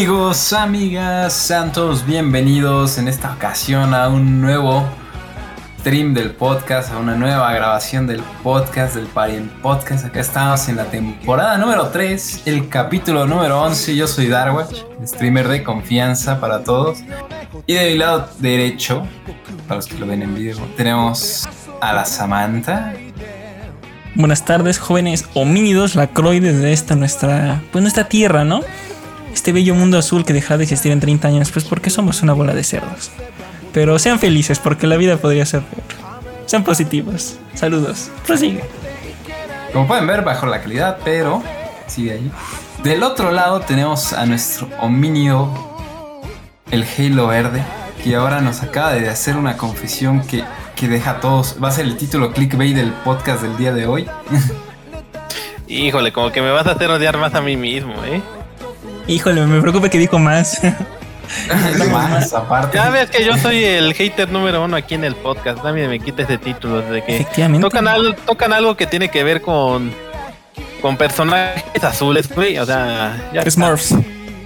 Amigos, amigas, santos, bienvenidos en esta ocasión a un nuevo stream del podcast, a una nueva grabación del podcast, del Parien Podcast. Acá estamos en la temporada número 3, el capítulo número 11. Yo soy Darwatch, streamer de confianza para todos. Y de mi lado derecho, para los que lo ven en video, tenemos a la Samantha. Buenas tardes, jóvenes homínidos lacroides de esta nuestra, pues nuestra tierra, ¿no? Este bello mundo azul que dejará de existir en 30 años, pues porque somos una bola de cerdos. Pero sean felices porque la vida podría ser peor. Sean positivos. Saludos. Prosigue. Como pueden ver, bajo la calidad, pero sigue ahí. Del otro lado tenemos a nuestro homínido, el Halo Verde, que ahora nos acaba de hacer una confesión que, que deja a todos. Va a ser el título clickbait del podcast del día de hoy. Híjole, como que me vas a hacer odiar más a mí mismo, ¿eh? Híjole, me preocupa que dijo más. No más, aparte. Ya ves que yo soy el hater número uno aquí en el podcast. Nadie me quita ese título de que Efectivamente. tocan algo, tocan algo que tiene que ver con con personajes azules, güey. O sea, ya. Smurfs.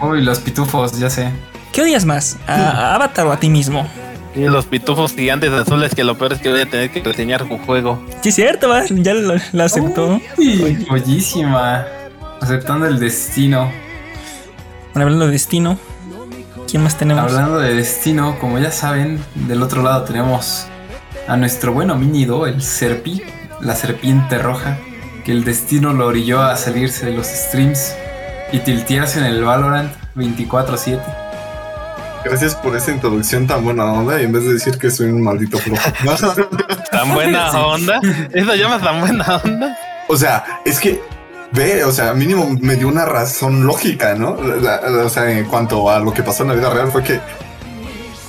Uy, los pitufos, ya sé. ¿Qué odias más? ¿A, a Avatar o a ti mismo? Y los pitufos gigantes azules que lo peor es que voy a tener que reseñar un juego. Sí, es cierto, va. Ya lo, lo aceptó. Uy, joyísima. Aceptando el destino. Bueno, hablando de destino, ¿quién más tenemos? Hablando de destino, como ya saben, del otro lado tenemos a nuestro buen homínido, el Serpi, la serpiente roja, que el destino lo orilló a salirse de los streams y tiltearse en el Valorant 24-7. Gracias por esa introducción tan buena onda y en vez de decir que soy un maldito flojo. Tan buena onda. ¿Eso llamas tan buena onda? o sea, es que ve, o sea, mínimo me dio una razón lógica, ¿no? La- la- o sea, en cuanto a lo que pasó en la vida real fue que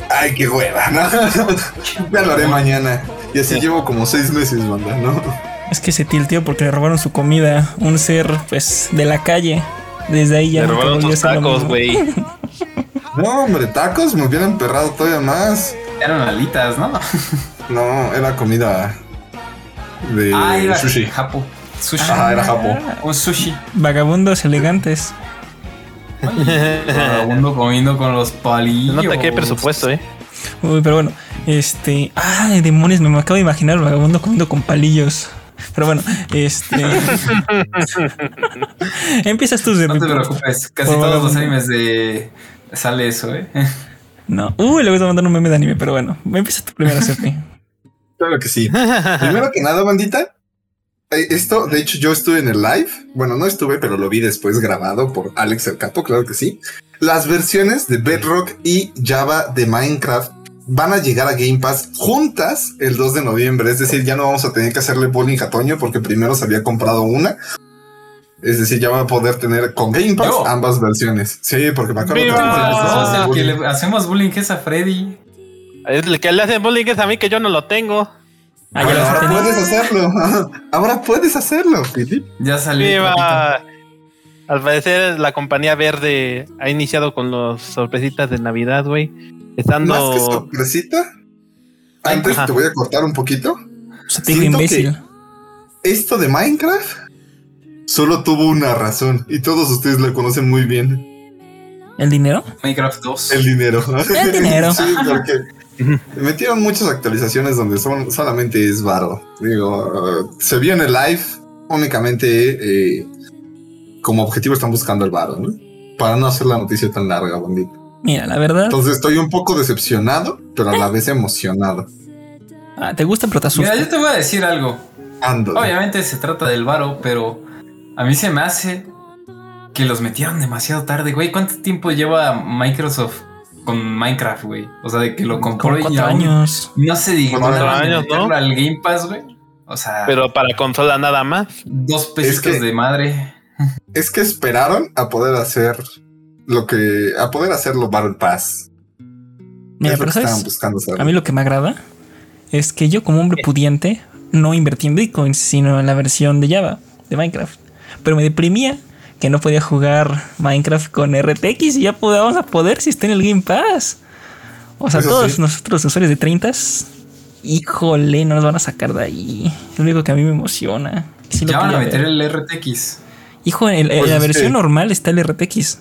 ay, qué hueva, ¿no? ya lo haré mañana. Y así llevo como seis meses, banda, ¿no? Es que se tilteó porque le robaron su comida. Un ser, pues, de la calle. Desde ahí ya Me nunca robaron lo tacos, güey. No, hombre, tacos me hubieran perrado todavía más. Eran alitas, ¿no? No, era comida de ah, era sushi. Japo. Sushi. Ajá, era japo. Un sushi. Vagabundos elegantes. Vagabundo comiendo con los palillos. nota que hay presupuesto, ¿eh? Uy, pero bueno, este. Ay, demonios, me acabo de imaginar el vagabundo comiendo con palillos. Pero bueno, este. Empiezas tú, No te preocupes, casi todos los animes de. Sale eso, ¿eh? No. Uy, le voy a mandar un meme de anime, pero bueno. Empieza tú primero, Serpi. Claro que sí. Primero que nada, bandita. Eh, Esto, de hecho, yo estuve en el live. Bueno, no estuve, pero lo vi después grabado por Alex el Capo, claro que sí. Las versiones de Bedrock y Java de Minecraft van a llegar a Game Pass juntas el 2 de noviembre. Es decir, ya no vamos a tener que hacerle bullying a Toño porque primero se había comprado una. Es decir, ya va a poder tener con Game Pass Yo. ambas versiones. Sí, porque me acuerdo ¡Viva! que le hacemos bullying es a Freddy. El que le hacen bullying es a mí que yo no lo tengo. Ah, Bueno, ahora puedes hacerlo. Ahora puedes hacerlo, Philip. Ya salió. Viva. Al parecer la compañía verde ha iniciado con los sorpresitas de Navidad, güey. Más que Estando sorpresita. Antes Ajá. te voy a cortar un poquito. Siento imbécil. Esto de Minecraft solo tuvo una razón y todos ustedes la conocen muy bien. ¿El dinero? Minecraft 2. El dinero. El dinero. sí, porque metieron muchas actualizaciones donde son, solamente es varo. Digo, uh, se vio en el live únicamente eh, como objetivo están buscando el varo, ¿no? Para no hacer la noticia tan larga, bandito. Mira, la verdad. Entonces estoy un poco decepcionado, pero a la vez emocionado. Ah, te gusta, pero te asusta. Mira, yo te voy a decir algo. Ando. Obviamente se trata del varo, pero a mí se me hace que los metieron demasiado tarde, güey. ¿Cuánto tiempo lleva Microsoft con Minecraft, güey? O sea, de que lo compró y años. No se diga Cuatro años, ¿no? al Game Pass, güey. O sea, pero para consola nada más. dos pesitos que- de madre. Es que esperaron a poder hacer lo que. a poder hacerlo Battle Pass. Mira, es lo pero ¿sabes? buscando hacer. A mí lo que me agrada es que yo como hombre pudiente no invertí en Bitcoin, sino en la versión de Java, de Minecraft. Pero me deprimía que no podía jugar Minecraft con RTX y ya podíamos a poder si está en el Game Pass. O sea, Eso todos sí. nosotros usuarios de 30 híjole, no nos van a sacar de ahí. Es lo único que a mí me emociona. Sí ya van a meter ver. el RTX. Hijo, en, Pues la versión que- normal está el RTX.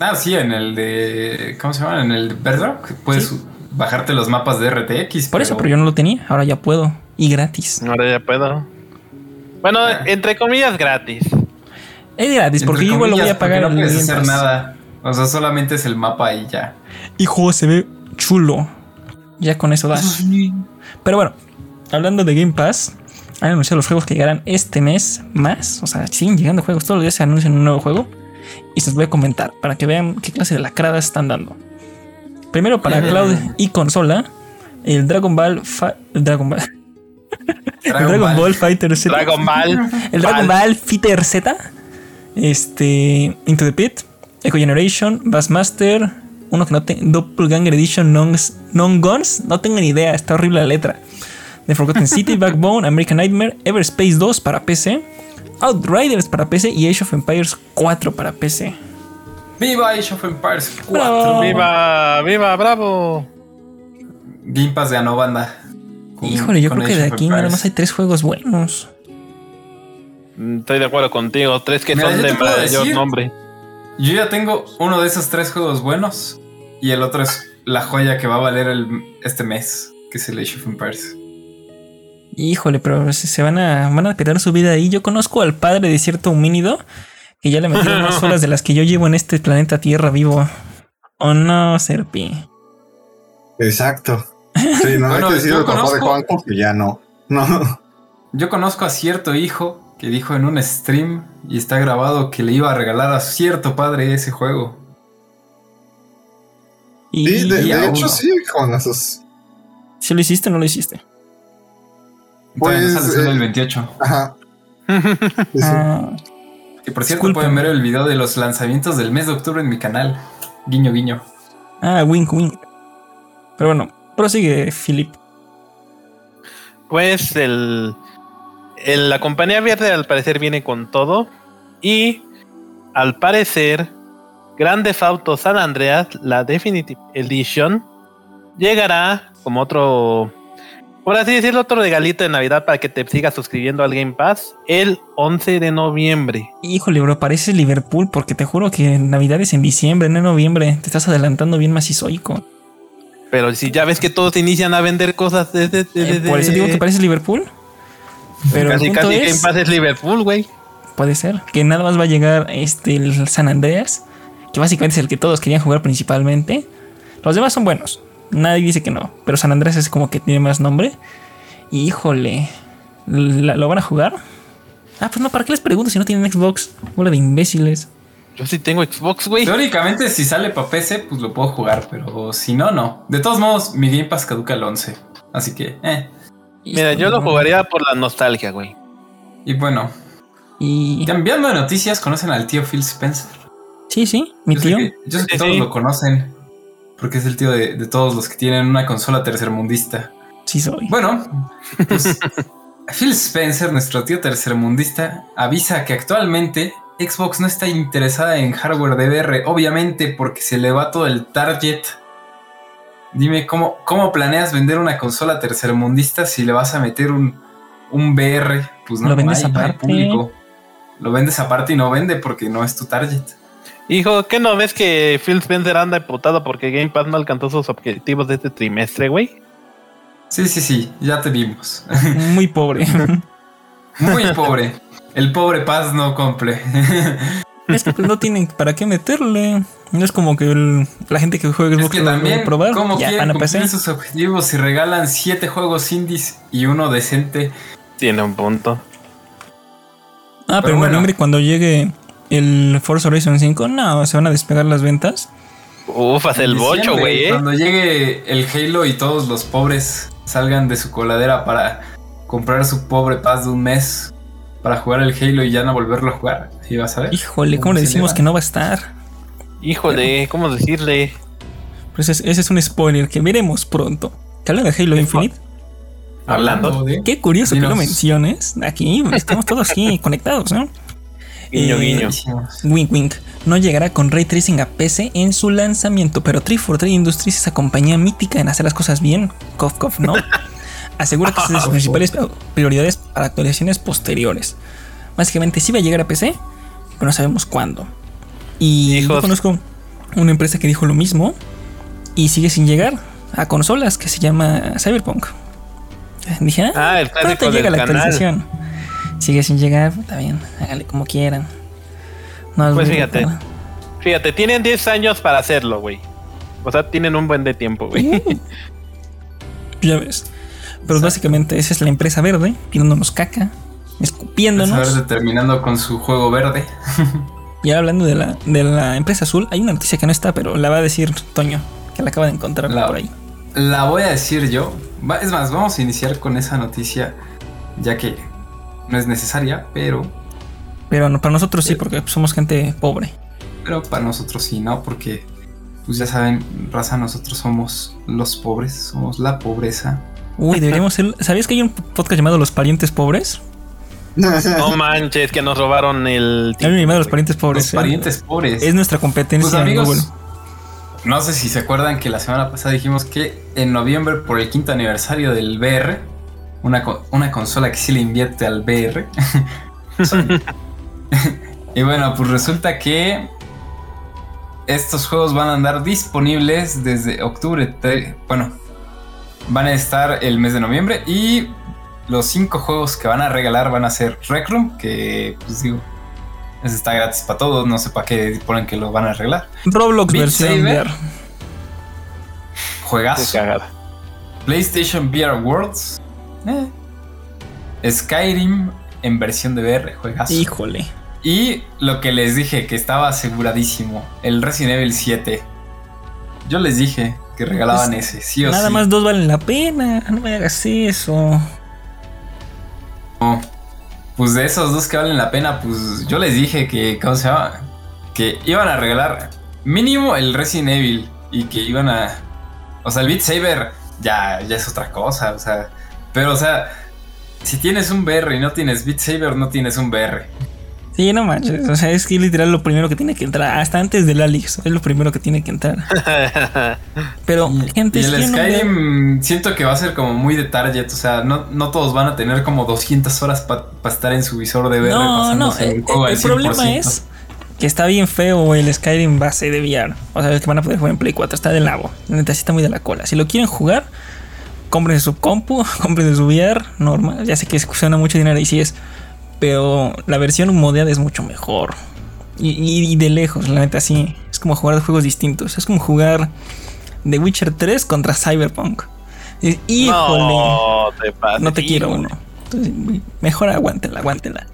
Ah, sí, en el de. ¿Cómo se llama? En el de Bedrock. Puedes bajarte los mapas de RTX. Por eso, pero yo no lo tenía. Ahora ya puedo. Y gratis. Ahora ya puedo. Bueno, Ah. entre comillas gratis. Es gratis, porque yo igual lo voy a pagar. No puedes hacer nada. O sea, solamente es el mapa y ya. Hijo, se ve chulo. Ya con eso da. Pero bueno, hablando de Game Pass, han anunciado los juegos que llegarán este mes más. O sea, siguen llegando juegos. Todos los días se anuncian un nuevo juego. Y se los voy a comentar para que vean qué clase de lacradas están dando. Primero para cloud y consola, el Dragon Ball. Fa- el Dragon Ball. el Dragon Ball Fighter Z. Dragon Ball. El Dragon Ball Fighter Z. Este. Into the Pit. Echo Generation. Bassmaster. Uno que no tengo. Doppelganger Edition Non, non Guns. No tengo ni idea. Está horrible la letra. The Forgotten City. Backbone. American Nightmare. Everspace 2 para PC. Outriders para PC. Y Age of Empires 4 para PC. Viva Age of Empires 4. Bravo. Viva, viva, bravo. Game Pass ganó banda. Con- Híjole, yo creo que de aquí nada más hay tres juegos buenos. Estoy de acuerdo contigo. Tres que Mira, son de mayor decir- nombre. Yo ya tengo uno de esos tres juegos buenos. Y el otro es la joya que va a valer el, este mes. Que es el Age of Empires. Híjole, pero se, se van a van a perder su vida ahí. Yo conozco al padre de cierto homínido que ya le metieron más horas de las que yo llevo en este planeta Tierra vivo. ¿O no, Serpi? Exacto. Sí, no Bueno, hay que decir yo el papá de Juanjo que ya no. No. Yo conozco a cierto hijo que dijo en un stream y está grabado que le iba a regalar a cierto padre ese juego. Y, Sí, de, y de a hecho uno. sí, con esos. ¿Si lo hiciste o no lo hiciste? Pues, sale solo eh, el 28. Ajá. Sí, sí. Ah, Que por cierto pueden ver el video de los lanzamientos del mes de octubre en mi canal. Guiño, guiño. ah, wink, wink. Pero bueno, prosigue, Philip. Pues el- la compañía verde al parecer viene con todo y al parecer Grand Theft Auto San Andreas, la Definitive Edition, llegará como otro, por así decirlo, otro regalito de Navidad para que te sigas suscribiendo al Game Pass el 11 de noviembre. Híjole, bro, parece Liverpool porque te juro que Navidad es en diciembre, no en noviembre. Te estás adelantando bien macizoico. Pero si ya ves que todos inician a vender cosas desde... Eh, por eso digo que parece Liverpool. Pero el casi, punto casi es, Game Pass es Liverpool, güey. puede ser que nada más va a llegar este el San Andreas, que básicamente es el que todos querían jugar principalmente. Los demás son buenos. Nadie dice que no, pero San Andreas es como que tiene más nombre. Y, híjole, ¿la- ¿lo van a jugar? Ah, pues no, ¿para qué les pregunto si no tienen Xbox? Bola de imbéciles. Yo sí tengo Xbox, güey. Teóricamente, si sale para PC, pues lo puedo jugar, pero si no, no. De todos modos, mi Game Pass caduca el 11. Así que, eh. Mira, yo lo jugaría por la nostalgia, güey. Y bueno, Y cambiando de noticias, ¿conocen al tío Phil Spencer? sí, sí, mi Yo sé tío. que, yo sé que Sí, todos sí. lo conocen. Porque es el tío de, de todos los que tienen una consola tercermundista. Sí soy. Bueno, pues Phil Spencer, nuestro tío tercermundista, avisa que actualmente Xbox no está interesada en hardware de VR, obviamente porque se le va todo el target. Dime, ¿cómo, cómo planeas vender una consola tercermundista si le vas a meter un, un VR? Pues no, Lo vendes hay, no hay aparte. público. Lo vendes aparte y no vende porque no es tu target. Hijo, ¿qué no ves que Phil Spencer anda emputado porque Game Pass no alcanzó sus objetivos de este trimestre, güey? Sí, sí, sí, ya te vimos. Muy pobre. Muy pobre. El pobre Paz no cumple. es que pues, no tienen para qué meterle. No es como que el- la gente que juega Es Xbox que lo va también, a probar. ¿cómo Ya quieren cumplir sus objetivos si regalan siete juegos indies y uno decente? Tiene un punto. Ah, pero, Pero en bueno. noviembre cuando llegue el Forza Horizon 5, no, se van a despegar las ventas. Ufas, el En bocho, güey, eh. Cuando llegue el Halo y todos los pobres salgan de su coladera para comprar su pobre paz de un mes para jugar el Halo y ya no volverlo a jugar. ¿Sí vas a ver? Híjole, ¿cómo le decimos que no va a estar? Híjole, ¿cómo decirle? Pues ese, ese es un spoiler que veremos pronto. ¿Te hablan de Halo Infinite? Hablando. de... Qué curioso que lo menciones. Aquí estamos todos aquí conectados, ¿no? Guiño, Eh, guiño. Wink Wink no llegará con ray tracing a PC en su lanzamiento, pero 343 Industries, esa compañía mítica en hacer las cosas bien, cof cof, ¿no? Asegura que es de sus principales prioridades para actualizaciones posteriores. Básicamente sí va a llegar a PC, pero no sabemos cuándo. Y yo conozco. una empresa que dijo lo mismo y sigue sin llegar a consolas que se llama Cyberpunk. Dije, ah, Ah, el ¿cuándo te clásico llega la canal. actualización? Sigue sin llegar, está bien, háganle como quieran. No, Pues fíjate. Fíjate, tienen 10 años para hacerlo, güey. O sea, tienen un buen de tiempo, güey. Ya ves. Pero básicamente esa es la empresa verde, tirándonos caca, Verde escupiéndonos. terminando con su juego verde. Y ahora hablando de la, de la empresa azul, hay una noticia que no está, pero la va a decir Toño, que la acaba de encontrar La- por ahí. La voy a decir yo. Es más, vamos a iniciar con esa noticia, ya que no es necesaria, pero, Pero no, para nosotros sí, porque somos gente pobre. pero para nosotros sí, ¿no? Porque, pues ya saben, raza, nosotros somos los pobres, somos la pobreza. Uy, deberíamos ser. ¿Sabías que hay un podcast llamado Los Parientes Pobres? No manches, que nos robaron el. Hay uno llamado Los Parientes Pobres. Los ¿eh? parientes pobres. Es nuestra competencia Pues en Google. amigos, no sé si se acuerdan que la semana pasada dijimos que en noviembre, por el quinto aniversario del VR, una, una consola que sí le invierte al VR. Y bueno, pues resulta que estos juegos van a andar disponibles desde octubre. Bueno, van a estar el mes de noviembre y los cinco juegos que van a regalar van a ser Rec Room, que pues digo, está gratis para todos, no sé para qué ponen que lo van a arreglar. Roblox Beat versión Saber. VR. Juegazo. cagada. PlayStation VR Worlds. eh. Skyrim en versión de VR, juegazo. Híjole. Y lo que les dije, que estaba aseguradísimo, el Resident Evil 7. Yo les dije que regalaban ese, sí o Nada sí. más dos valen la pena. No me hagas eso. No. Pues de esos dos que valen la pena, pues yo les dije que, ¿cómo se llama? Que iban a regalar mínimo el Resident Evil y que iban a... O sea, el Beat Saber ya, ya es otra cosa, o sea... Pero, o sea, si tienes un VR y no tienes Beat Saber, no tienes un VR. Sí, no manches. O sea, es que literal lo primero que tiene que entrar. Hasta antes del Alex. Es lo primero que tiene que entrar. Pero, gente, y es el no Skyrim siento que va a ser como muy de target, o sea, no, no todos van a tener como 200 horas para estar en su visor de VR No, no. El, juego el problema 100%. es que está bien feo el Skyrim base de VR. O sea, el que van a poder jugar en Play 4. Está del nabo. La Neta, sí está muy de la cola. Si lo quieren jugar, cómprense su compu, cómprense su VR normal. Ya sé que suena mucho dinero y sí es. Pero la versión modeada es mucho mejor. Y, y- y de lejos, la neta, sí. Es como jugar de juegos distintos. Es como jugar The Witcher 3 contra Cyberpunk. Y- Híjole. No, te pases. No te quiero uno. Entonces, mejor aguántela, aguántela.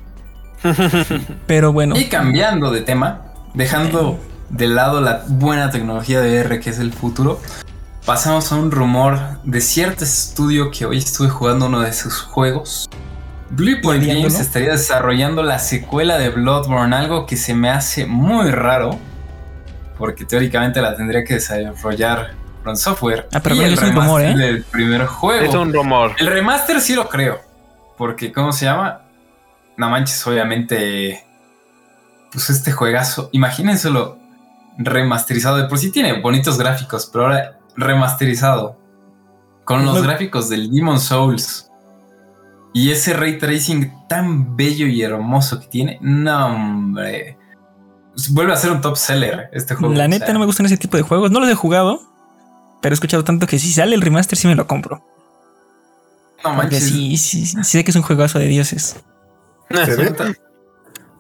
Pero bueno, Y cambiando de tema, dejando de lado la buena tecnología de VR que es el futuro, pasamos a un rumor de cierto estudio que hoy estuve jugando uno de sus juegos. Bluepoint Odiándolo. Games estaría desarrollando la secuela de Bloodborne, algo que se me hace muy raro, porque teóricamente la tendría que desarrollar From Software. Ah, pero y el es un rumor, ¿eh? del primer juego. Es un rumor. El remaster sí lo creo. Porque, ¿cómo se llama? No manches, obviamente. Pues este juegazo. Imagínenselo remasterizado. De por sí tiene bonitos gráficos, pero ahora remasterizado. Con los No- gráficos del Demon Souls. Y ese ray tracing tan bello y hermoso que tiene. No, hombre. Vuelve a ser un top seller este juego. la o neta sea, no me gustan ese tipo de juegos. No los he jugado, pero he escuchado tanto que si sale el remaster sí me lo compro. No Porque manches. sí, sí, sí sé que es un juegazo de dioses.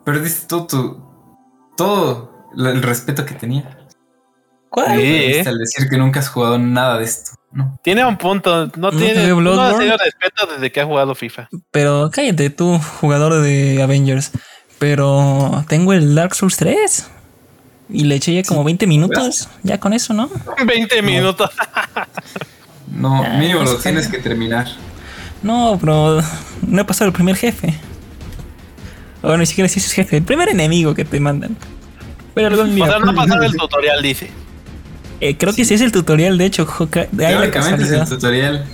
Perdiste todo tu. Todo el respeto que tenía. ¿Cuál? ¿eh? al decir que nunca has jugado nada de esto. No. Tiene un punto. No, tiene. No ha tenido respeto desde que ha jugado FIFA. Pero cállate tú, jugador de Avengers. Pero tengo el Dark Souls 3. Y le eché ya como 20 minutos. Ya con eso, ¿no? 20 minutos. No, mínimo lo tienes que terminar. No, pero no he pasado el primer jefe. O ni siquiera si es jefe, el primer enemigo que te mandan. Pero algún O día, sea, no pasaron el tutorial, dice. Eh, creo que sí es el tutorial, de hecho, Joca- de ahí la Teóricamente es el tutorial.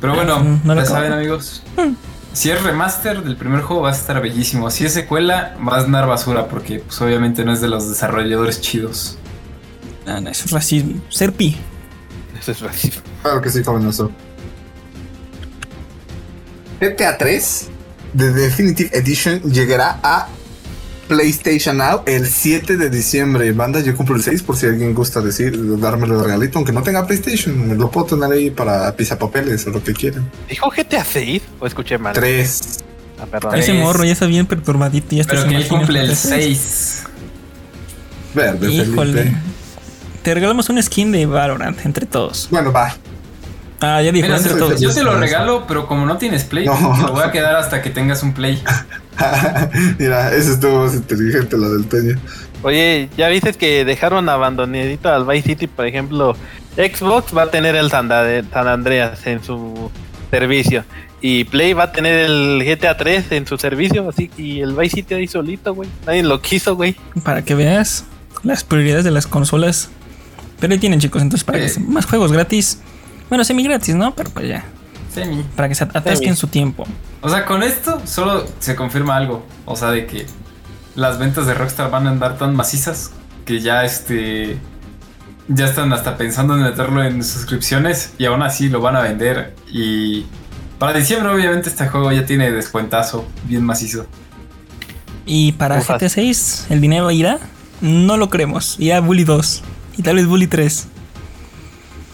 Pero bueno, Mm, no lo ya saben, amigos. Si es remaster del primer juego, va a estar bellísimo. Si es secuela, va a andar basura porque, pues, obviamente, no es de los desarrolladores chidos. Ah, no, eso es racismo. Ser pi. Eso es racismo. Claro que sí, jovenazo. GTA 3 de Definitive Edition llegará a PlayStation Now el 7 de diciembre. Banda, yo cumplo el 6 por si alguien gusta decir, dármelo de regalito, aunque no tenga PlayStation, me lo puedo tener ahí para pisapapeles o lo que quieran. ¿Dijo GTA 6 o escuché mal? 3. Ah, perdón. Tres. Ese morro ya está bien perturbadito. Ya está Pero que él cumple el entonces. 6. Verde, Híjole. Felipe. Te regalamos un skin de Valorant entre todos. Bueno, va. Ah, ya dijo, Mira, entre todos. yo te lo regalo, pero como no tienes Play, No. te lo voy a quedar hasta que tengas un Play. Mira, ese estuvo más inteligente, la del Toño. Oye, ya viste que dejaron abandonadito al Vice City, por ejemplo. Xbox va a tener el San, Andreas en su servicio. Y Play va a tener el GTA 3 en su servicio. Así y el Vice City ahí solito, güey. Nadie lo quiso, güey. Para que veas las prioridades de las consolas. Pero ahí tienen, chicos. Entonces, para que Sí. más juegos gratis. Bueno, semi gratis, ¿no? Pero pues ya. Semi. Para que se atasquen Semi. su tiempo. O sea, con esto solo se confirma algo. O sea, de que las ventas de Rockstar van a andar tan macizas que ya este. Ya están hasta pensando en meterlo en suscripciones y aún así lo van a vender. Y para diciembre, obviamente, este juego ya tiene descuentazo bien macizo. Y para. GTA 6, ¿el dinero irá? No lo creemos. Irá Bully 2. Y tal vez Bully 3.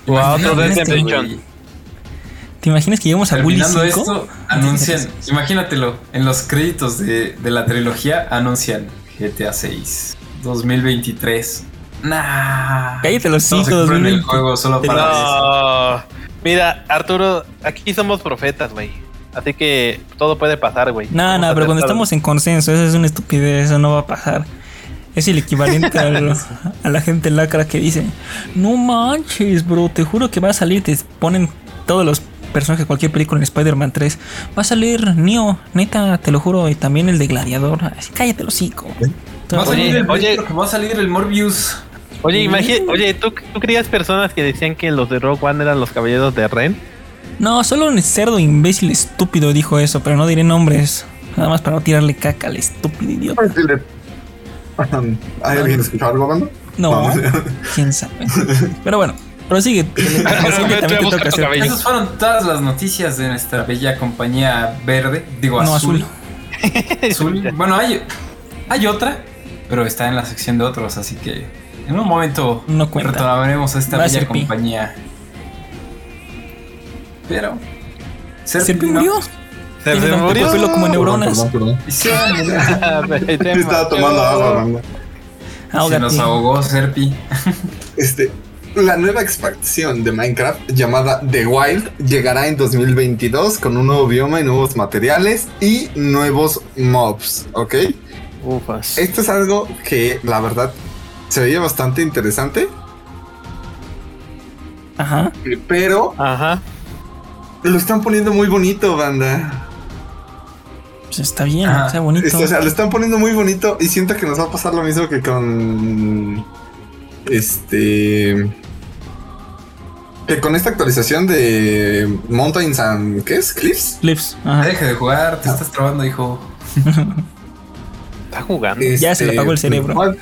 O a otro Dead. Redemption. ¿Te imaginas que lleguemos a Bully 5? Terminando esto, anuncian, imagínatelo, en los créditos de, de la trilogía anuncian GTA 6 2023. Nah. Cállate los se cinco, compran el 2020. juego solo para eso. No. Mira, Arturo, aquí somos profetas, güey. Así que todo puede pasar, güey. No, no, pero cuando estamos en consenso, eso es una estupidez, eso no va a pasar. Es el equivalente al- a la gente lacra que dice, no manches, bro, te juro que va a salir, te ponen todos los personajes de cualquier película en Spider-Man 3. Va a salir Neo, neta, te lo juro, y también el de Gladiador. Así, cállate los cinco. Va a salir Oye, el, oye. va a salir el Morbius. Oye, imagínate, oye, ¿tú, ¿tú creías personas que decían que los de Rogue One eran los caballeros de Ren? No, solo un cerdo imbécil estúpido dijo eso, pero no diré nombres. Nada más para no tirarle caca al estúpido idiota. ¿Hay alguien escuchado algo, banda? No, quién sabe. Pero bueno, prosigue. Esas fueron todas las noticias de nuestra bella compañía verde. Digo, No, azul. azul. Azul. Bueno, hay, hay otra, pero está en la sección de otros, así que en un momento No cuenta. retomaremos a esta Va bella compañía. Pero. Serpi ¿Serpi no. Se tanto murió. pelo como neuronas. Perdón, perdón, Y se murió. perdón. Estaba tomando agua, banda. Se Ahógate. nos ahogó Serpi. Este, la nueva expansión de Minecraft llamada The Wild llegará en 2022 con un nuevo bioma y nuevos materiales y nuevos mobs, ¿ok? Ufas. Esto es algo que la verdad se veía bastante interesante, Ajá. pero Ajá. lo están poniendo muy bonito, banda. Pues está bien, Ajá. está bonito. Esto, o sea, lo están poniendo muy bonito y siento que nos va a pasar lo mismo que con este que con esta actualización de Mountains and ¿qué es? Cliffs. Clips. Ajá. Deje de jugar, te estás trabando, hijo. Está jugando. Ya se le apagó el cerebro. ¿cuál?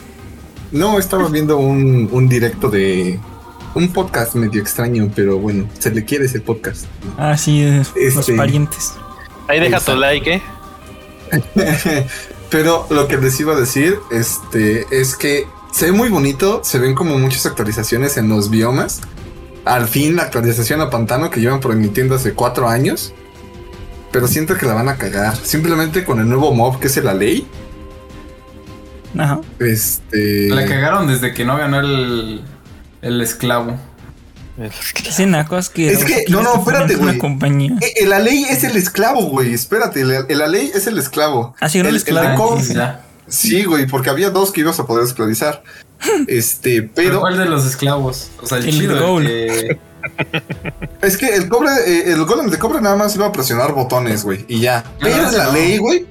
No, estaba viendo un, un directo de un podcast medio extraño, pero bueno, se le quiere ese podcast. Ah, sí, los Este. parientes. Ahí deja tu like, eh. Pero lo que les iba a decir este, es que se ve muy bonito, se ven como muchas actualizaciones en los biomas. Al fin la actualización a Pantano que llevan prometiendo hace cuatro años. Pero siento que la van a cagar. Simplemente con el nuevo mob que es la ley. Ajá. Este. La cagaron desde que no ganó el, el esclavo. Que. Es que- no, no, espérate, güey. compañía. Eh, La ley es el esclavo, güey. Espérate, la, la ley es el esclavo. Ah, sí, el de esclavo. Ah. Sí, güey, porque había dos que ibas a poder esclavizar. Este, Pero pero ¿cuál de los esclavos? O sea, el, El chido. el que- es que el cobre, eh, el golem de cobre nada más iba a presionar botones, güey, y ya. Pero sí, la no. ley, güey,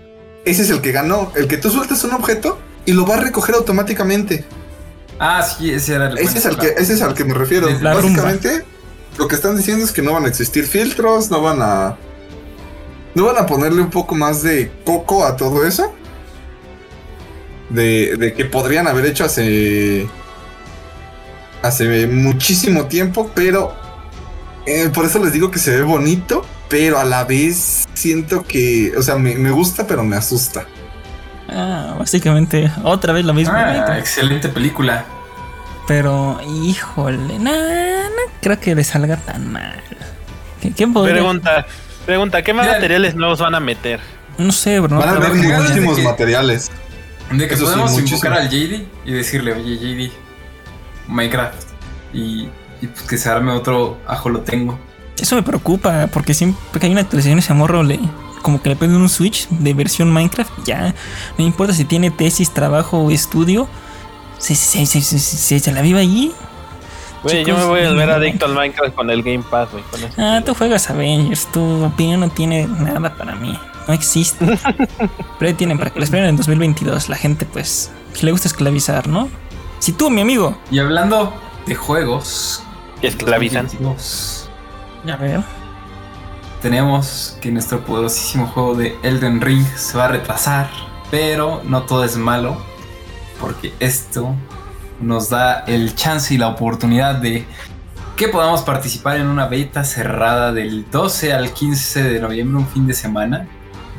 ese es el que ganó. El que tú sueltas un objeto y lo va a recoger automáticamente. Ah, sí, ese era el Ese es al que, ese es al que me refiero. Básicamente, lo que están diciendo es que no van a existir filtros, no van a. No van a ponerle un poco más de coco a todo eso. De, de que podrían haber hecho hace. Hace muchísimo tiempo, pero. eh, por eso les digo que se ve bonito, pero a la vez siento que. O sea, me, me gusta, pero me asusta. Ah, básicamente, otra vez lo mismo. Ah, excelente película. Pero, híjole, no, no creo que le salga tan mal. ¿Qué, qué podría- Pregunta, pregunta, ¿qué más Mira. materiales nuevos van a meter? No sé, bro. Van a como- muchísimos que- materiales. De que Eso podemos invocar al JD y decirle, oye JD, Minecraft. Y, y pues que se arme otro ajo lo tengo. Eso me preocupa, porque siempre que hay una actualización ese morro le como que le prenden un switch de versión Minecraft, ya no importa si tiene tesis, trabajo o estudio, se, se, se, se, se- se la viva allí. Güey, yo me voy a volver adicto al Minecraft con el Game Pass, güey. con eso. Ah, tú juegas Avengers, tu opinión no tiene nada para mí, no existe. Pero ahí tienen para que lo esperen en 2022, la gente pues que le gusta esclavizar, ¿no? Si tú, mi amigo, Y hablando de juegos. Que esclavizan. 2022, a ver, Tenemos que nuestro poderosísimo juego de Elden Ring se va a retrasar. Pero no todo es malo. Porque esto nos da el chance y la oportunidad de que podamos participar en una beta cerrada del 12 al 15 de noviembre, un fin de semana.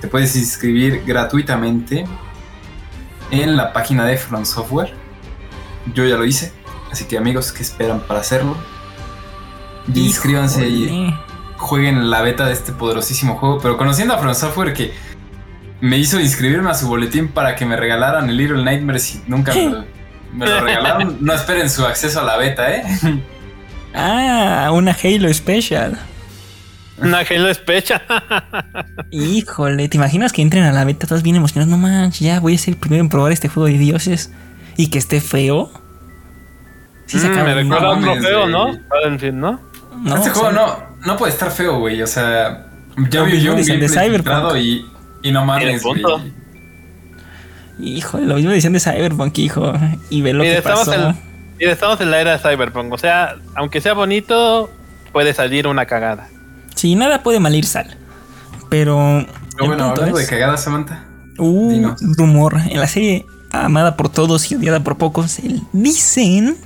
Te puedes inscribir gratuitamente en la página de Front Software. Yo ya lo hice, así que amigos que esperan para hacerlo, y inscríbanse híjole. Jueguen la beta de este poderosísimo juego. Pero conociendo a Front Software que me hizo inscribirme a su boletín para que me regalaran el Little Nightmares y nunca me, me lo regalaron, no esperen su acceso a la beta, ¿eh? Ah, una Halo Special. Una Halo Specha. Híjole, ¿te imaginas que entren a la beta todos bien emocionados? No manches, ya voy a ser el primero en probar este juego de dioses y que esté feo. Sí, se Mm, acaba me recuerda a un trofeo. ¿no? Battlefield, ¿no? No, este o juego sea, no, no puede estar feo, güey. O sea, ya vi yo un dicen de Cyberpunk. y, y no mames, güey. Híjole, lo mismo decían de Cyberpunk, hijo. Y ve lo Mira, que estamos pasó. en, mira, estamos en la era de Cyberpunk. O sea, aunque sea bonito, puede salir una cagada. Sí, nada puede mal ir sal. Pero. Pero bueno, hablando de es- cagada, Samantha. Uh, Dinos. rumor. En la serie amada por todos y odiada por pocos, el- dicen,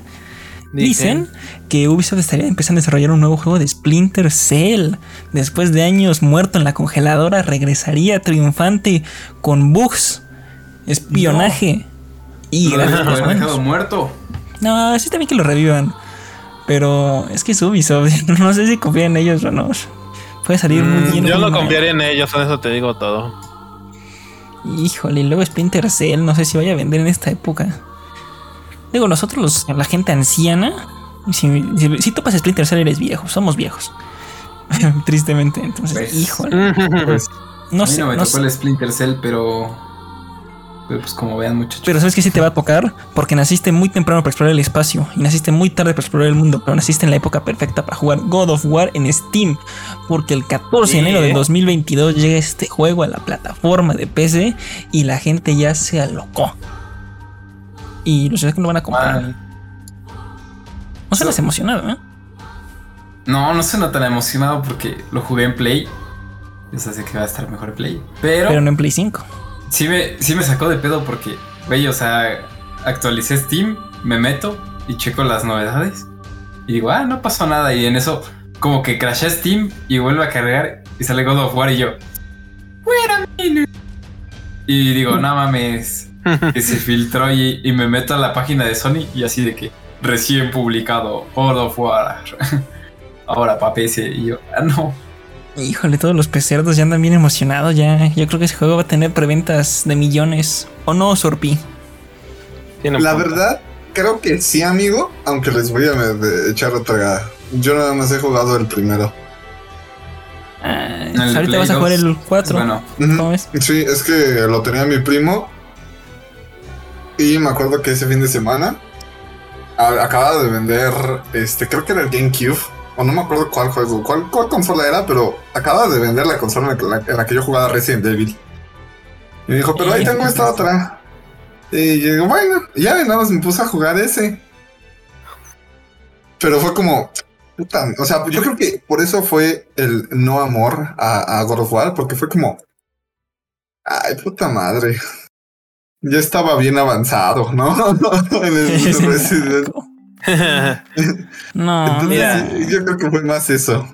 dicen que Ubisoft estaría empezando a desarrollar un nuevo juego de Splinter Cell. Después de años muerto en la congeladora, regresaría triunfante con bugs, espionaje y Lo haber dejado buenos. muerto. No, sí también que lo revivan. Pero es que es Ubisoft. No sé si confía en ellos o no. Puede salir muy Mm, bien. yo no confiaría en ellos, en eso te digo todo. Híjole, y luego Splinter Cell, no sé si vaya a vender en esta época. Digo, nosotros, los- la gente anciana, si, si, si topas Splinter Cell eres viejo, somos viejos. Tristemente, entonces, Pues, híjole, Pues, no a mí sé, no me no tocó sé. el Splinter Cell, pero. pero pues como vean, muchachos. Pero sabes que sí te va a tocar porque naciste muy temprano para explorar el espacio y naciste muy tarde para explorar el mundo, pero naciste en la época perfecta para jugar God of War en Steam, porque el 14 de enero de ¿eh? 2022 llega este juego a la plataforma de PC y la gente ya se alocó. Y los que lo van a comprar. Ah, No suenas emocionado, ¿eh? no, no suena tan emocionado porque lo jugué en Play. Yo sé que va a estar mejor en Play. Pero, Pero no en Play 5. sí, me, sí me sacó de pedo porque, güey, o sea, actualicé Steam, me meto y checo las novedades. Y digo, ah, no pasó nada. Y en eso, como que crashé Steam y vuelve a cargar y sale God of War y yo. Wait a minute. Y digo, no mames. que se filtró y, y me meto a la página de Sony y así de que recién publicado God of War. Ahora para PC y yo, ah no. Híjole, todos los pecerdos ya andan bien emocionados ya. Yo creo que ese juego va a tener preventas de millones. ¿O no, Sorpi? La verdad, creo que sí, amigo. Aunque les voy a de- echar otra. Yo nada más he jugado el primero. Ah, el ahorita Play vas a jugar 2, el 4. Bueno. ¿Cómo ves? Sí, es que lo tenía mi primo. Y me acuerdo que ese fin de semana a- acababa de vender, este, creo que era el GameCube. O no me acuerdo cuál juego, cuál, cuál consola era, pero acababa de vender la consola en la, en la que yo jugaba Resident Evil. Y me dijo, pero ahí tengo esta otra. Y yo digo, bueno, ya nada más me puse a jugar ese. Pero fue como, puta, o sea, yo creo que por eso fue el no amor a, a God of War, porque fue como, ay, puta madre. Ya estaba bien avanzado, ¿no? en el Resident. No, Entonces, mira. yo creo que fue más eso.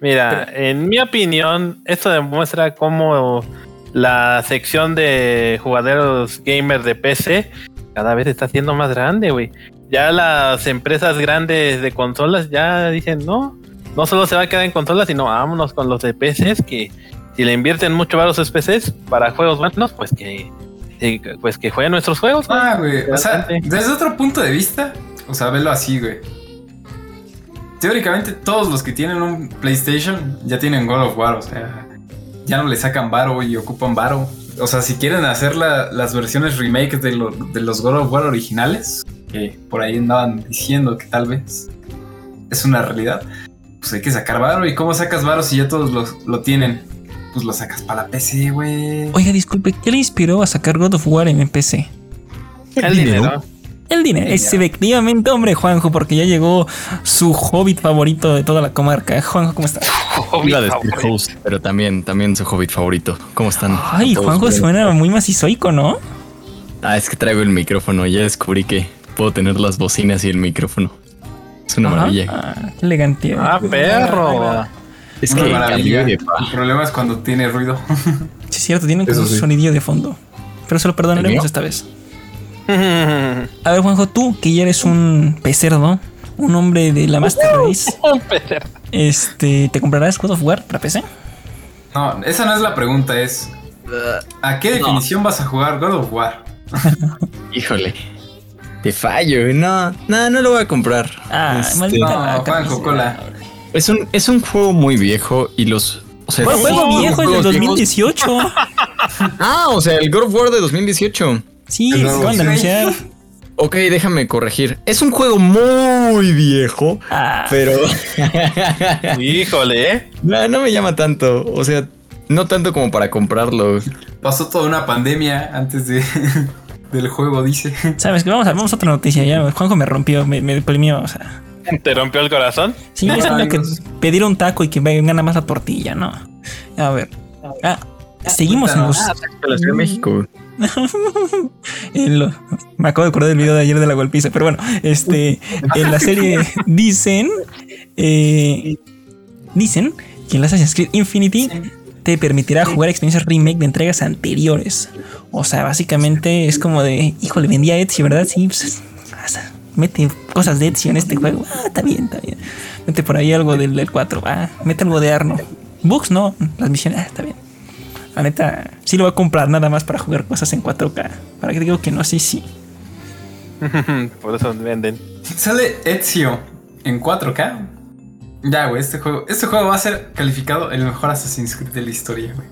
Mira, en mi opinión, esto demuestra cómo la sección de jugadores gamers de PC cada vez está siendo más grande, güey. Ya las empresas grandes de consolas ya dicen, no, no solo se va a quedar en consolas, sino vámonos con los de PCs que si le invierten mucho a los PCs para juegos buenos, pues que pues que jueguen nuestros juegos. Ah, güey. O sea, desde otro punto de vista, o sea, velo así, güey. Teóricamente, todos los que tienen un PlayStation ya tienen God of War, o sea, ya no le sacan varo y ocupan varo. O sea, si quieren hacer las versiones remake de, de los God of War originales, que por ahí andaban diciendo que tal vez es una realidad, pues hay que sacar varo. ¿Y cómo sacas varo si ya todos lo tienen? Pues lo sacas para la PC, güey. Oiga, disculpe, ¿qué le inspiró a sacar God of War en PC? El dinero. El dinero. Es efectivamente, hombre, Juanjo, porque ya llegó su hobbit favorito de toda la comarca. Juanjo, ¿cómo estás? Decir host, pero también, también su hobbit favorito. ¿Cómo están? Ay, Juanjo suena muy macizoico, ¿no? Ah, es que traigo el micrófono. Ya descubrí que puedo tener las bocinas y el micrófono. Es una maravilla. Ah, qué elegante. Ah, perro. Es que El problema es cuando tiene ruido. Sí, es cierto, tiene un sonidillo de fondo. Pero se lo perdonaremos esta vez. A ver, Juanjo, tú que ya eres un pecerdo, un hombre de la Master Race. este, ¿te comprarás God of War para PC? No, esa no es la pregunta, es ¿a qué definición vas a jugar God of War? Híjole. Te fallo, no, no, no lo voy a comprar. Ah, este, no, Juanjo, cola. Es un, es un juego muy viejo y los. O sea, juego viejo es del 2018. ah, o sea, el God of War de 2018. Sí, se acaban de anunciar. Ok, déjame corregir. Es un juego muy viejo, ah. pero. Híjole, ¿eh? No, no me llama tanto. O sea, no tanto como para comprarlo. Pasó toda una pandemia antes de, del juego, dice. Sabes que vamos a, vamos a otra noticia. Ya Juanjo me rompió, me, me deprimió. O sea. ¿Te rompió el corazón? Sí, es como que pedir un taco y que venga nada más la tortilla, ¿no? A ver. Ah, seguimos en los. Ah, México. me acabo de acordar del video de ayer de la golpiza, pero bueno, este, en la serie dicen, eh, dicen que en Assassin's Creed Infinity te permitirá jugar experiencias remake de entregas anteriores. O sea, básicamente es como de, híjole, vendía Etsy, ¿verdad? Sí, pues, mete cosas de Etsy en este juego. Ah, está bien, está bien. Mete por ahí algo del, del 4. Ah, mete algo de Arno. Bugs, no. Las misiones, ah, está bien. La neta, sí lo voy a comprar nada más para jugar cosas en 4K. Para que digo que no, sí, sí. Por eso venden. Sale Ezio en 4K. Ya, güey, este juego, este juego va a ser calificado el mejor Assassin's Creed de la historia, güey.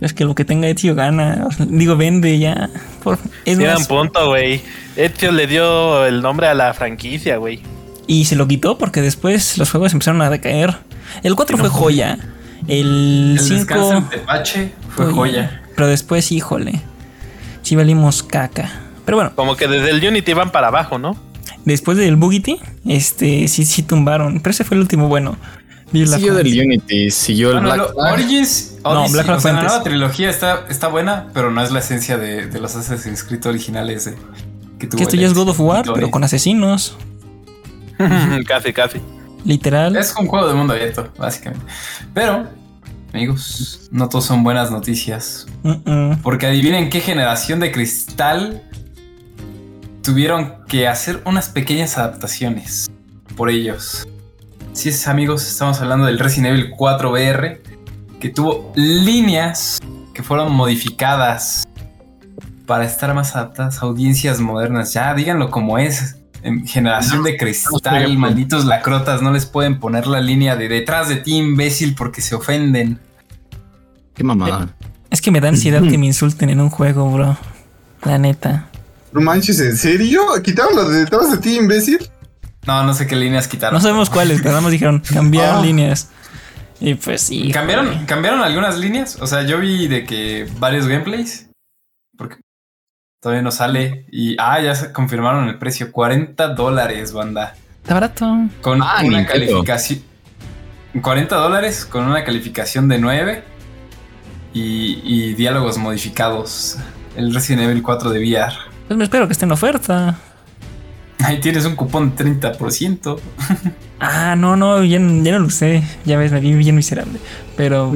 Es que lo que tenga Ezio gana. Digo, vende ya. Por, es un punto, güey. Ezio le dio el nombre a la franquicia, güey. Y se lo quitó porque después los juegos empezaron a decaer. El 4 fue joya. El 5 fue joya. Pero después, híjole. Sí valimos caca. Pero bueno. Como que desde el Unity van para abajo, ¿no? Después del Bugity, este sí, sí tumbaron. Pero ese fue el último bueno. Siguió del Unity, siguió el Black Flag. Origins, no, Black Flag la nueva trilogía está, está buena, pero no es la esencia de, de los Assassin's Creed originales. que, que esto ya es God of War, pero con asesinos. casi, casi. Literal. Es un juego de mundo abierto, básicamente. Pero, amigos, no todos son buenas noticias. Porque adivinen qué generación de cristal tuvieron que hacer unas pequeñas adaptaciones por ellos. Si es amigos, estamos hablando del Resident Evil 4 VR, que tuvo líneas que fueron modificadas para estar más adaptadas a audiencias modernas. Ya díganlo como es generación de cristal, malditos lacrotas, no les pueden poner la línea de detrás de ti, imbécil, porque se ofenden. Qué mamada. Eh, es que me da ansiedad que me insulten en un juego, bro. La neta. No manches, ¿en serio? ¿Quitaron lo de detrás de ti, imbécil? No, no sé qué líneas quitaron. No sabemos cuáles, pero nada más dijeron cambiar ah. líneas. Y pues sí. ¿Cambiaron, ¿Cambiaron algunas líneas? O sea, yo vi de que varios gameplays. Porque Todavía no sale. Y ah, ya se confirmaron el precio. 40 dólares, banda. Está barato. Con ah, una calificación. 40 dólares con una calificación de 9 y, diálogos modificados. El Resident Evil 4 de VR. Pues me espero que esté en oferta. Ahí tienes un cupón de 30%. Ah, no, no, ya, no- ya no lo usé. Ya ves, me vi bien miserable. Pero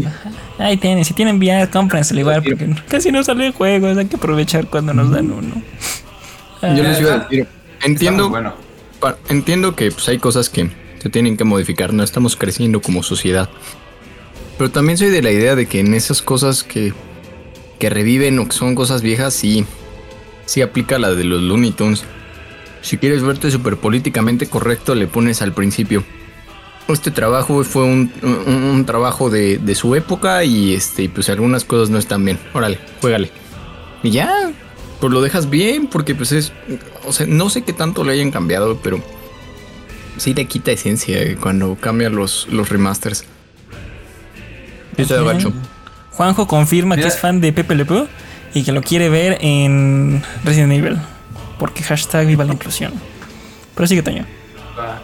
ahí tienen, si tienen VR, cómprenselo igual, porque casi no salen juegos. Hay que aprovechar cuando nos dan uno. Ah, Yo les iba a decir, Está entiendo, bueno. pa- entiendo que pues, hay cosas que se tienen que modificar, no estamos creciendo como sociedad. Pero también soy de la idea de que en esas cosas que, que reviven o que son cosas viejas, sí, sí aplica la de los Looney Tunes. Si quieres verte súper políticamente correcto, le pones al principio. Este trabajo fue un, un- un trabajo de, de su época y este, pues algunas cosas no están bien. Órale, juégale. Y ya, pues lo dejas bien, porque pues es. O sea, no sé qué tanto le hayan cambiado, pero sí te quita esencia eh, cuando cambian los, los remasters. Gacho. Juanjo confirma Mira. que es fan de Pepe Le Pew y que lo quiere ver en Resident Evil. Porque hashtag viva la inclusión. Pero sigue Toño. Va.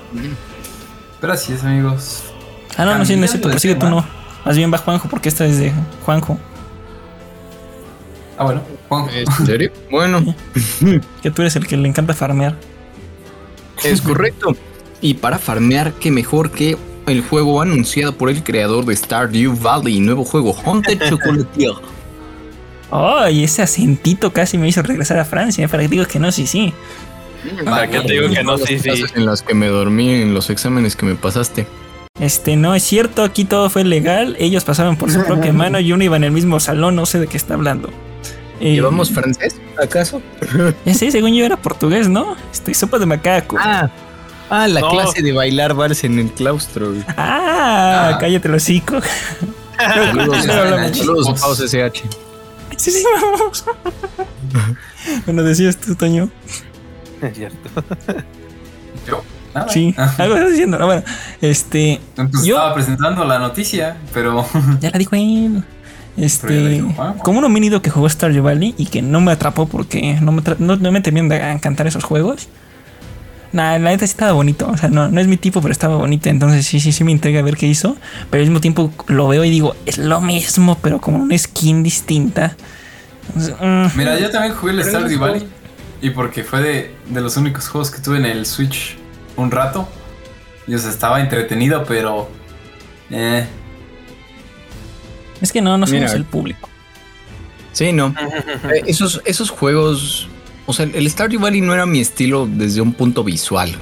Gracias, amigos. Ah, no, no, sí, no es cierto, pero sigue tú no. Más bien va Juanjo porque esta es de Juanjo. Ah, bueno. Juan. ¿En serio? Bueno, Que tú eres el que le encanta farmear. es correcto. Y para farmear, qué mejor que el juego anunciado por el creador de Stardew Valley, nuevo juego Haunted Chocolatier. Oh, y ese acentito casi me hizo regresar a Francia. Para que digo que no, sí, sí. ¿Para qué te digo que no? Sí, sí. En las que me dormí en los exámenes que me pasaste. Este, no es cierto, aquí todo fue legal. Ellos pasaban por su propia mano y uno iba en el mismo salón, no sé de qué está hablando. Eh, ¿Llevamos francés, acaso? Sé, según yo era portugués, ¿no? Estoy sopa de macaco. Ah, ah la No. clase de bailar vals en el claustro. Ah, Ah. cállate el hocico. Saludos, saludos. Sí, sí, vamos. bueno, decías tú, Toño. Es cierto. Yo. Nada. Sí, Ah, algo estás diciendo. No, bueno, este. Pues Yo- estaba presentando la noticia, pero. Ya la dijo él. Este, como un homínido que jugó Stardew Valley y que no me atrapó porque no me, tra- no, no me terminan de encantar esos juegos. Nah, la neta sí estaba bonito. O sea, no, no es mi tipo, pero estaba bonito. Entonces sí, sí, sí me intriga ver qué hizo. Pero al mismo tiempo lo veo y digo, es lo mismo, pero como una skin distinta. Entonces, mm, Mira, yo también jugué el Stardew Valley. Y porque fue de, de los únicos juegos que tuve en el Switch un rato. Y o sea, estaba entretenido, pero. Eh. es que no, no somos Mira. el público. Sí, no. Eh, esos, esos juegos. O sea, el Stardew Valley no era mi estilo desde un punto visual.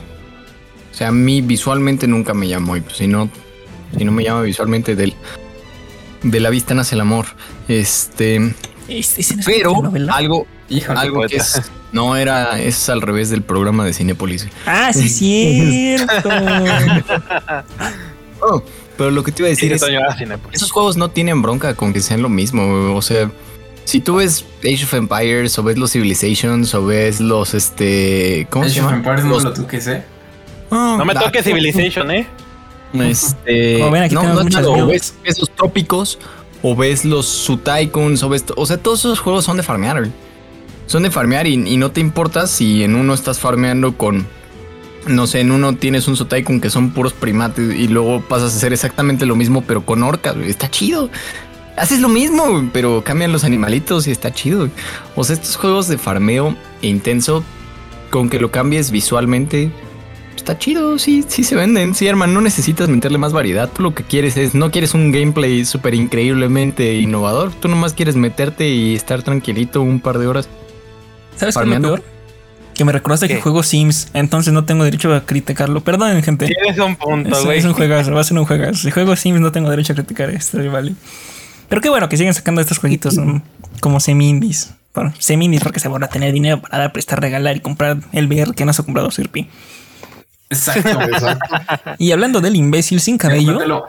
O sea, a mí visualmente nunca me llamó. Y pues si no, si no me llama visualmente del, de la vista nace el amor. Este. Pero novela. algo, Híjole. algo que es. No, era. Es al revés del programa de Cinepolis. Ah, sí, es cierto. Oh, pero lo que te iba a decir Sí, es. Esos juegos no tienen bronca con que sean lo mismo. O sea, si tú ves Age of Empires o ves los Civilizations o ves los este. ¿Cómo se Age of llama? Empires no Los- lo toques, ¿eh? No me ah, toques Civilization, ¿eh? Este. Como ven, aquí no, no malo, o ves, los trópicos o ves los Sutaikons o ves. O sea, todos esos juegos son de farmear. güey. Son de farmear y, y no te importa si en uno estás farmeando con. No sé, en uno tienes un Sutaikon que son puros primates y luego pasas a hacer exactamente lo mismo, pero con orcas. güey. Está chido. Haces lo mismo, pero cambian los animalitos y está chido. O sea, estos juegos de farmeo e intenso, con que lo cambies visualmente, está chido. Sí, sí se venden. Sí, hermano, no necesitas meterle más variedad. Tú lo que quieres es, no quieres un gameplay súper increíblemente innovador. Tú nomás quieres meterte y estar tranquilito un par de horas. ¿Sabes qué es lo peor? Que me recordaste que ¿Qué? juego Sims, entonces no tengo derecho a criticarlo. Perdonen, gente. Tienes un punto, Es, güey. es un juegazo, va a ser un juegazo. Si juego Sims no tengo derecho a criticar esto, vale. Pero qué bueno que siguen sacando estos jueguitos como semi-indies. Bueno, semi-indies porque se van a tener dinero para dar, prestar, regalar y comprar el VR que no se ha comprado Sirpi. Exacto. Exacto. Y hablando del imbécil sin cabello,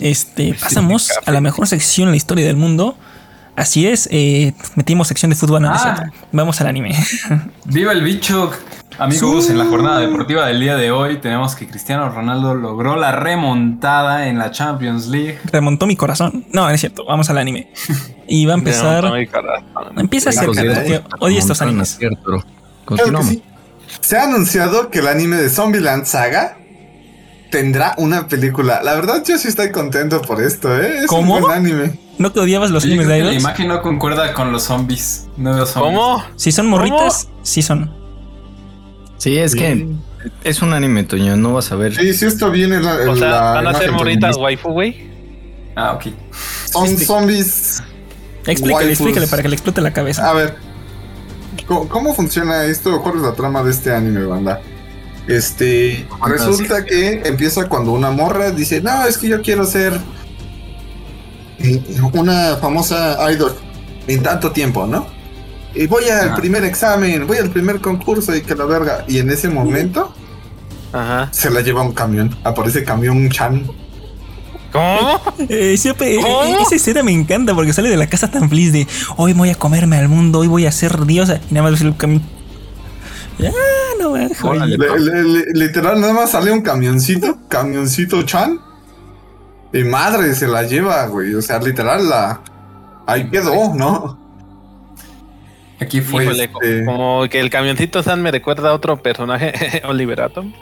este, pasamos a la mejor sección en la historia del mundo. Así es, eh, metimos sección de fútbol. no, Ah. Vamos al anime. ¡Viva el bicho! Amigos, en la jornada deportiva del día de hoy tenemos que Cristiano Ronaldo logró la remontada en la Champions League. Remontó mi corazón. No, no es cierto. Vamos al anime. Y va a empezar. Empieza a ser porque odio estos animes. Continuamos. sí. Se ha anunciado que el anime de Zombieland Saga tendrá una película. La verdad, yo sí estoy contento por esto, ¿eh? Es ¿Cómo? un buen anime. ¿No te odiabas los animes de la imagen no concuerda con los zombies. No veo zombies. ¿Cómo? Si son morritas, sí son. Sí, es que Es un anime, Toño, no vas a ver. Sí, sí, esto viene en la. O en sea, la van a ser morritas waifu, güey. Ah, ok. Son zombies. Explícale, waifus. explícale para que le explote la cabeza. A ver, ¿cómo, cómo funciona esto? ¿Cuál es la trama de este anime, banda? Este, resulta que empieza cuando una morra dice, no, es que yo quiero ser mm, una famosa idol en tanto tiempo, ¿no? Y voy al Ajá. primer examen, voy al primer concurso y que la verga. Y en ese momento Ajá. se la lleva un camión, aparece camión Chan. ¿Cómo? Eh, siempre- eh, ¿Cómo? esa escena me encanta porque sale de la casa tan feliz de hoy voy a comerme al mundo, hoy voy a ser diosa. Y nada más el camino. Ya, no, güey, Órale. Le- le- le- literal, nada más sale un camioncito, camioncito Chan. Y madre, se la lleva, güey. O sea, literal, la. Ahí quedó, ¿no? Aquí fue. Híjole, este- como que el camioncito San me recuerda a otro personaje, Oliver Atom.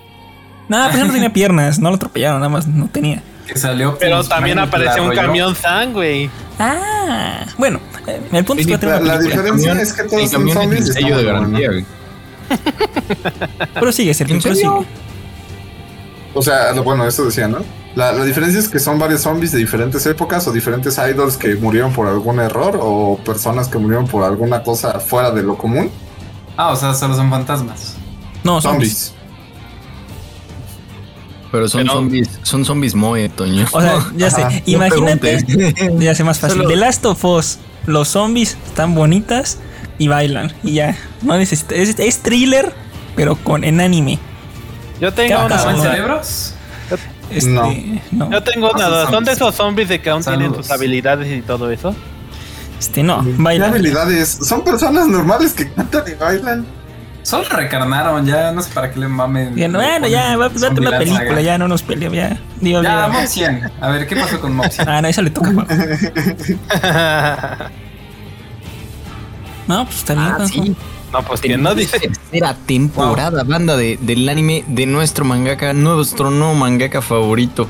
No, pues no tenía piernas, no lo atropellaron, nada más no tenía. Que salió Pero también la un camión San, güey. Ah, bueno, eh, el punto es que La, la diferencia es que El todos son camión zombies. es y el sello de garantía, güey. Pero sigue, Sergio, ¿En pero sigue. O sea, lo- bueno, eso decía, ¿no? La, la diferencia es que son varios zombies de diferentes épocas o diferentes idols que murieron por algún error o personas que murieron por alguna cosa fuera de lo común. Ah, o sea, solo son fantasmas. No, zombies. Zombies. Pero son Pero- zombies, son zombies Moe, Toño. O sea, ya Ajá, sé, no imagínate, preguntes. ya sé más fácil. The Last of Us, los zombies están bonitas y bailan. Y ya, no necesita. Es, es thriller, pero con en anime. Yo tengo ¿Qué una pasa, ¿Son duda. cerebros? Este, No. no. Yo tengo una son duda. ¿Son de esos zombies de que aún tienen sus habilidades y todo eso? Este, no, ¿Qué bailan. habilidades? Son personas normales que cantan y bailan. Solo recarnaron, ya no sé para qué le mamen. Bien, bueno, ya, va, date una película, ya no nos peleamos, ya. Digo, Ya. Mopsian. A ver, ¿qué pasó con Mopsian? Ah, no, eso le toca. No, pues está bien. Ah, sí. No, pues que no dice. Tercera temporada, banda de, del anime de nuestro mangaka, nuestro nuevo mangaka favorito.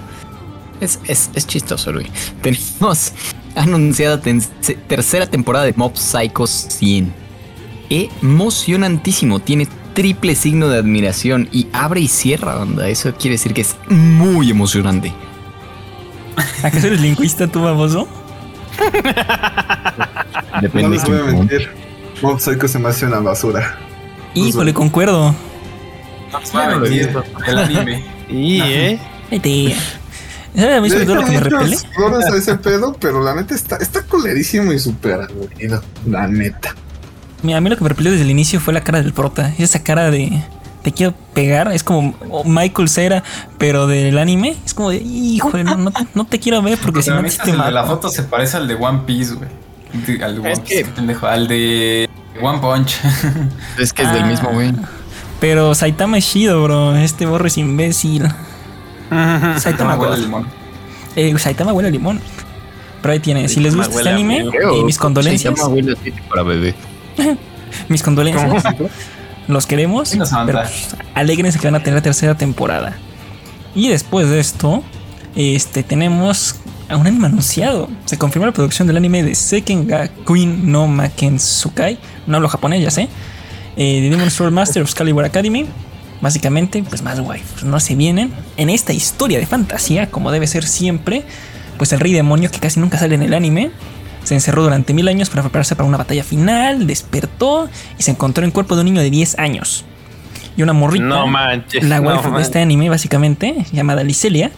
Es, es, es chistoso, güey. Tenemos anunciada ten- tercera temporada de Mob Psycho 100. Emocionantísimo, tiene triple signo de admiración y abre y cierra, banda. Eso quiere decir que es muy emocionante. ¿Acaso eres lingüista tú, baboso? No Depende les voy a quién- mentir. Mob Psycho se me hace una basura. Híjole, concuerdo. No. El anime. Y, ¿eh? Vete. ¿Sabes a mí sobre todo lo que me Le repele? a ese pedo, pero la neta está, está culerísimo y súper aburrido. La neta. Mira, a mí lo que me repelió desde el inicio fue la cara del prota. Esa cara de te quiero pegar. Es como Michael Cera, pero del anime. Es como de, híjole, no, no, no te quiero ver porque si no te de la foto se parece al de One Piece, güey. Al de One Es Piece, que- qué pendejo. Al de One Punch. Es que es del Ah. mismo, güey. Pero Saitama es chido, bro. Este borro es imbécil. Saitama huele limón. Eh, Saitama huele a limón. Pero ahí tiene. Si les gusta este huele anime, eh, mis condolencias. Will Smith para bebé. Mis condolencias. Los queremos. Pero alégrense que van a tener la tercera temporada. Y después de esto, este, tenemos un anime anunciado. Se confirmó la producción del anime de Sekenga Queen no Makensukai. No hablo japonés, ya sé. Eh, de Demon Sword Master of Excalibur Academy. Básicamente, pues más waifus, ¿no? Se vienen en esta historia de fantasía, como debe ser siempre. Pues el rey demonio, que casi nunca sale en el anime, se encerró durante mil años para prepararse para una batalla final, despertó y se encontró en el cuerpo de un niño de 10 años. Y una morrita, No manches. la no waifu de este anime, básicamente, llamada Licelia,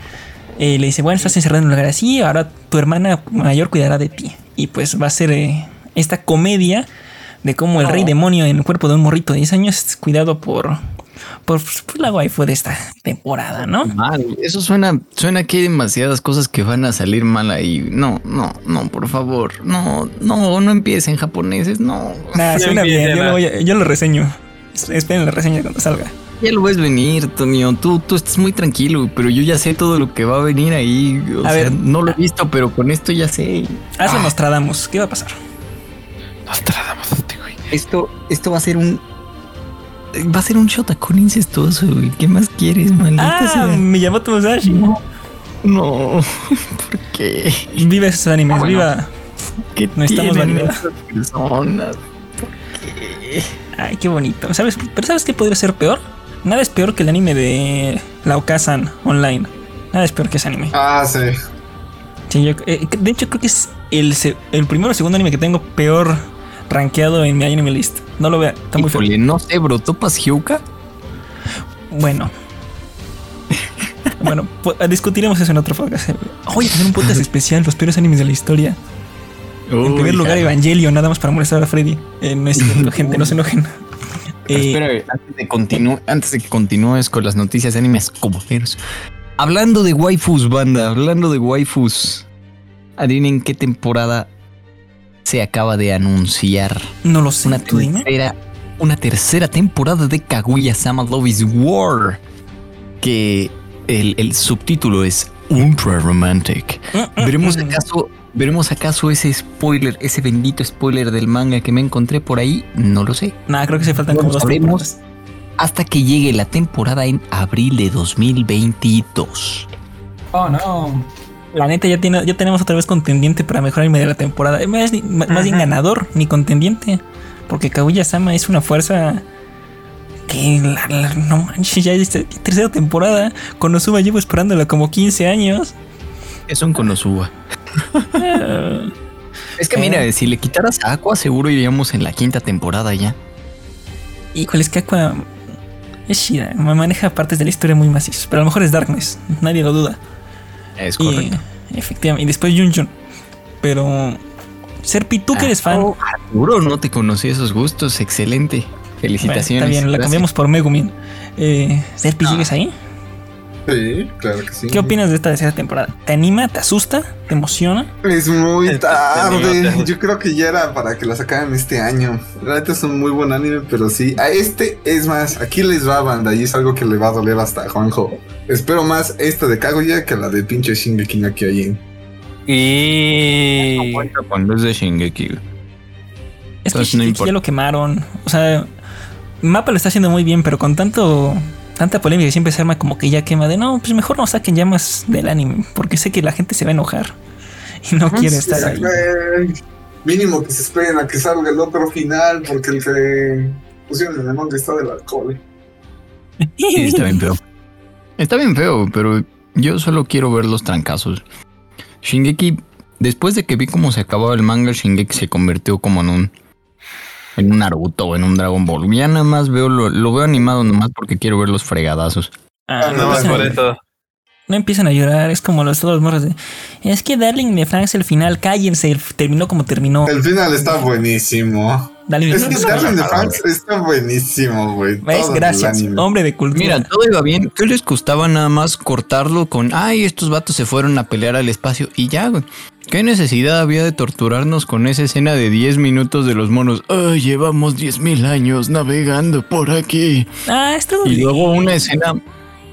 eh, le dice, bueno, estás encerrado en un lugar así, ahora tu hermana mayor cuidará de ti. Y pues va a ser eh, esta comedia de cómo el rey demonio en el cuerpo de un morrito de 10 años es cuidado por, por, por la waifu de esta temporada, ¿no? Mal. Eso suena, suena que hay demasiadas cosas que van a salir mal ahí. No, no, no, por favor. No, no, no empiecen japoneses, no. Nada, No suena bien, yo lo, voy a- yo lo reseño. Es- Esperen la reseña cuando salga. Ya lo ves venir, Tonio. Tú, tú estás muy tranquilo, pero yo ya sé todo lo que va a venir ahí. O A sea, ver. no lo he visto, pero con esto ya sé. Hazlo Nostradamus, ¿qué va a pasar? Nos tratamos este güey. Esto, esto va a ser un. Va a ser un shotacón incestuoso, güey. ¿Qué más quieres, maldita Ah, sea? Miyamoto Musashi. No, no. ¿Por qué? Viva esos animes, Bueno. viva. ¿Qué No estamos tienen valiendo. esas personas? Ay, qué bonito. ¿Sabes? Pero ¿sabes qué podría ser peor? Nada es peor que el anime de la Okasan online. Nada es peor que ese anime. Ah, sí. Sí, yo- eh, de hecho, creo que es el, se- el primero o segundo anime que tengo peor rankeado en mi anime list. No lo vea, está muy feo. No sé, bro. ¿Topas Hyuka? Bueno. bueno, pues, discutiremos eso en otro podcast. Oye, hacer un podcast especial, los peores animes de la historia. en primer lugar, Evangelio, nada más para molestar a Freddy. Eh, no es cierto, gente, no se enojen. Eh, Espera, antes de, continu- antes de que continúes con las noticias de animes comuneros. Hablando de waifus, banda, hablando de waifus. Adivinen qué temporada se acaba de anunciar. no lo sé, Una tú dime. tercera, una tercera temporada de Kaguya Sama Love is War. Que el, el subtítulo es Ultra Romantic. ¿Veremos acaso, ¿Veremos acaso ese spoiler, ese bendito spoiler del manga que me encontré por ahí? No lo sé. Nada, creo que se faltan No como dos temporadas. Hasta que llegue la temporada en abril de 2022. Oh, no. La neta, ya, tiene, ya tenemos otra vez contendiente para mejor anime de la temporada. Eh, Más, más bien ganador, ni contendiente. Porque Kaguya-sama es una fuerza que la- la- no manches, ya es te- tercera temporada. Konosuba llevo esperándola como 15 años. Es un Konosuba. Eh, Es que mira, si le quitaras a Aqua, seguro iríamos en la quinta temporada ya. Híjole, es que Aqua es chida, me maneja partes de la historia muy macizos. Pero a lo mejor es Darkness, nadie lo duda. Es Y, correcto. efectivamente, y después Jun Jun. Pero, Serpi, tú que eres fan. Oh, Arturo, no te conocí esos gustos. Excelente. Bueno, Felicitaciones. está bien, la cambiamos por Megumin. Eh, Serpi. ¿sigues ahí? Sí, claro que sí. ¿Qué opinas de esta tercera temporada? ¿Te anima? ¿Te asusta? ¿Te emociona? Es muy tarde. Yo creo que ya era para que la sacaran este año. La neta es un muy buen anime, pero sí. A este es más. Aquí les va banda y es algo que le va a doler hasta a Juanjo. Espero más esta de Kaguya que la de pinche Shingeki no Kyojin. Y. Cuando es de Shingeki. Es que Entonces, no Shingeki importa. ya lo quemaron. O sea, Mapa lo está haciendo muy bien, pero con tanto tanta polémica que siempre se arma como que ya quema de no, pues mejor no saquen ya más del anime, porque sé que la gente se va a enojar y no quiere Sí, estar ahí. Mínimo que se esperen a que salga el otro final, porque el que pusieron en el manga está del alcohol. Sí, está bien feo. Está bien feo, pero yo solo quiero ver los trancazos. Shingeki, después de que vi cómo se acababa el manga, Shingeki se convirtió como en un en un Naruto o en un Dragon Ball. Ya nada más veo lo, lo veo animado nomás porque quiero ver los fregadazos. Ah, No, no, es empiezan por eso. No empiezan a llorar, es como los todos los morros de es que Darling de Franks el final, cállense, terminó como terminó. El final está buenísimo. Darling Es que de Darling de Franks está buenísimo, güey. Gracias, hombre de cultura. Mira, todo iba bien. ¿Qué les costaba nada más cortarlo con, ay, estos vatos se fueron a pelear al espacio y ya, güey? ¿Qué necesidad había de torturarnos con esa escena de 10 minutos de los monos? Ay, llevamos 10.000 años navegando por aquí. ah, esto Y luego una escena,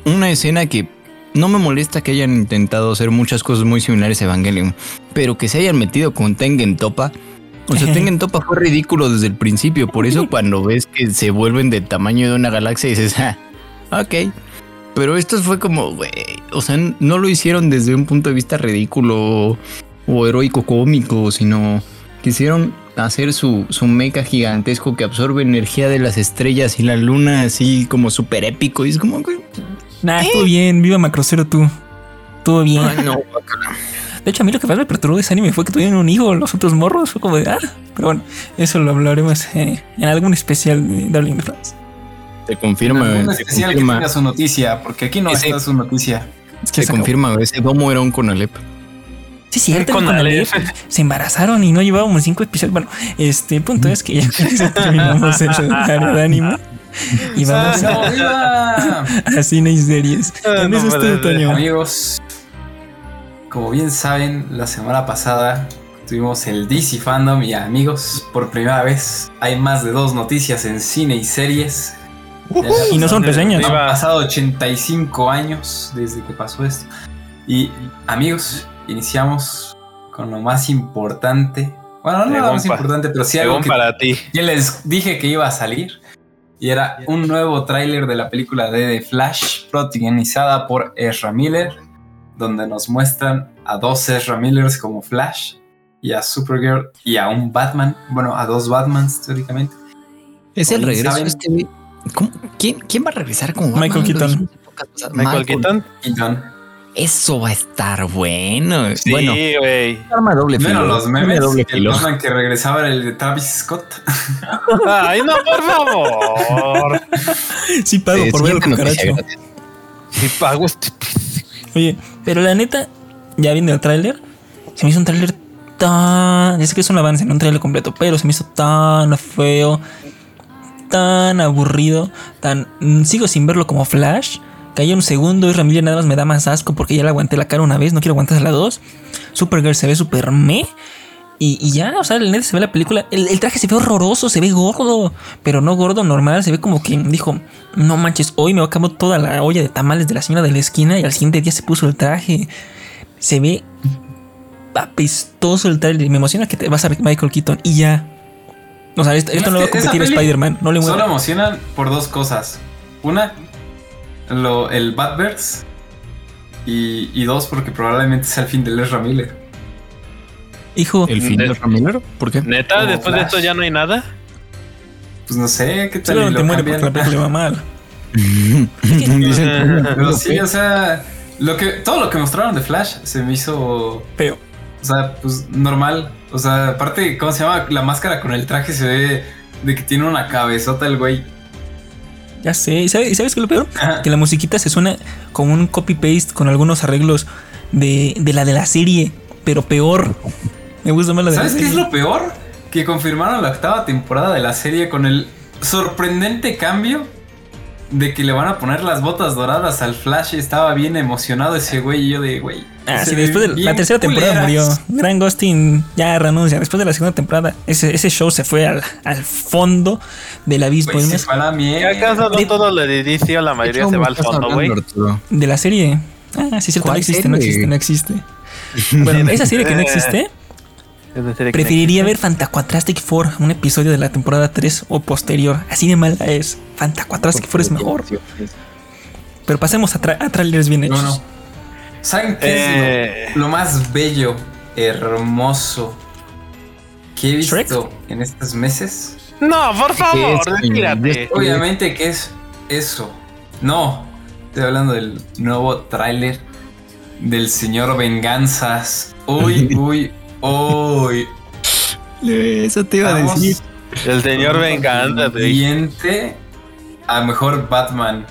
una escena que no me molesta que hayan intentado hacer muchas cosas muy similares a Evangelion, pero que se hayan metido con Tengen Topa. O sea, Tengen Topa fue ridículo desde el principio, por eso cuando ves que se vuelven del tamaño de una galaxia dices, ah, ok. Pero esto fue como, güey, o sea, no lo hicieron desde un punto de vista ridículo o heroico cómico, sino quisieron hacer su, su mecha gigantesco que absorbe energía de las estrellas y la luna así como súper épico. Y es como, Nah, estuvo bien, viva Macrocero tú. Estuvo bien. ay, no, De hecho, a mí lo que más me perturbó de ese anime fue que tuvieron un hijo, los otros morros. Fue como de, ah, pero bueno, eso lo hablaremos eh, en algún especial de Darling in the Franxx. te confirma, Un te especial que confirma, tenga su noticia, porque aquí no Ese- está su noticia. Es que te se confirma, ese domo era un Conalep. Sí, cierto, Con. Aleph se embarazaron y no llevábamos cinco episodios. Bueno, este el punto es que ya terminamos el área de anime y vamos ¡Vamos, a, viva! a cine y series. Ah, no eso es puede todo, ser. Toño. Amigos, como bien saben, la semana pasada tuvimos el DC Fandom y amigos, por primera vez hay más de dos noticias en cine y series. Y no son reseñas. Han pasado 85 años desde que pasó esto. Y amigos, iniciamos con lo más importante. Bueno, no lo más importante, pero sí algo que para ti. ya les dije que iba a salir. Y era un nuevo tráiler de la película de The Flash, protagonizada por Ezra Miller, donde nos muestran a dos Ezra Millers como Flash, y a Supergirl, y a un Batman, bueno, a dos Batmans teóricamente. Es el regreso ¿saben? este güey. ¿cómo? ¿Quién, ¿Quién va a regresar como Batman? Michael Keaton. Michael Keaton. Keaton. Eso va a estar bueno. Sí, Bueno, güey. arma doble los memes, doble el filo. Batman que regresaba el de Travis Scott. Ay, no, por favor. Sí pago Eh, por ver el cucaracho. Si pago este. Oye, pero la neta, ya viendo el tráiler, se me hizo un tráiler tan... Ya sé que es un avance, no un tráiler completo, pero se me hizo tan feo, tan aburrido, tan... Sigo sin verlo como Flash, que haya un segundo y Ramírez nada más me da más asco porque ya le aguanté la cara una vez, no quiero aguantar la dos. Supergirl se ve super me. Y, y ya, o sea, el neta se ve la película. El, el traje se ve horroroso, se ve gordo, pero no gordo normal. Se ve como que dijo: No manches, hoy me acabó toda la olla de tamales de la señora de la esquina y al siguiente día se puso el traje. Se ve apestoso el trailer. y Me emociona que te vas a ver Michael Keaton y ya. O sea, esto, esto no va a competir a Spider-Man, no le Solo mueva. emocionan por dos cosas. Una, lo, el Batverse. Y, y dos, porque probablemente sea el fin de Ezra Miller. Hijo, ¿El fin de Ramírez? ¿Por qué? Neta, Como después de esto ya no hay nada. Pues no sé qué tal. seguramente lo muere porque la película le va mal. Dicen, Pero sí, o sea, lo que, todo lo que mostraron de Flash se me hizo, Feo. o sea, pues normal. O sea, aparte, ¿cómo se llama? La máscara con el traje se ve de que tiene una cabezota el güey. Ya sé. ¿Y sabes, sabes qué es lo peor? Ajá. Que la musiquita se suena como un copy-paste con algunos arreglos de, de la de la serie, pero peor. Me gusta más la de la ¿Sabes qué es serie. lo peor? Que confirmaron la octava temporada de la serie con el sorprendente cambio de que le van a poner las botas doradas al Flash. Estaba bien emocionado ese güey y yo de güey. Ah, sí, después de la tercera temporada culeras. murió. Gran Ghosting ya renuncia. Después de la segunda temporada, ese, ese show se fue al, al fondo del abismo. Güey, Es se más, fue a la ¿Y mierda. acaso no de- todo lo de DC o la mayoría se va al fondo, güey? de la serie. Ah, sí, cierto, no ¿Cuál existe, no existe, no existe. Bueno, esa serie que no existe, preferiría ver Fantacuatrastic Four, un episodio de la temporada 3 o posterior. Así de mala es. Fantacuatrastic Four es mejor. Pero pasemos a, tra- a trailers bien hechos. No, no. ¿Saben qué Eh. es lo, lo más bello, hermoso que he visto Shrek. en estos meses? No, por favor, retírate. Obviamente que es eso. No, estoy hablando del nuevo tráiler del señor Venganzas. Uy, uy, uy. Eso te iba a decir. El señor Venganza. Siguiente a mejor Batman.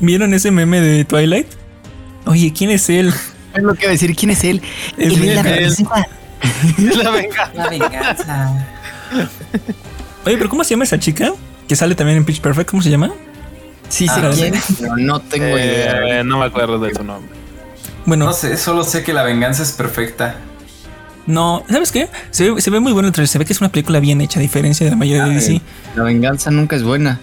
¿Vieron ese meme de Twilight? Oye, ¿quién es él? Es lo que iba a decir. ¿Quién es él? Es Él es la princesa. Es la venganza. La venganza. Oye, pero ¿cómo se llama esa chica? Que sale también en Pitch Perfect, ¿cómo se llama? Sí sé Ah, quién, pero no tengo idea. Eh, no me acuerdo de su nombre. Bueno, No sé, solo sé que la venganza es perfecta. No, ¿sabes qué? Se ve, se ve muy bueno el trailer, se ve que es una película bien hecha, a diferencia de la mayoría de DC. La venganza nunca es buena.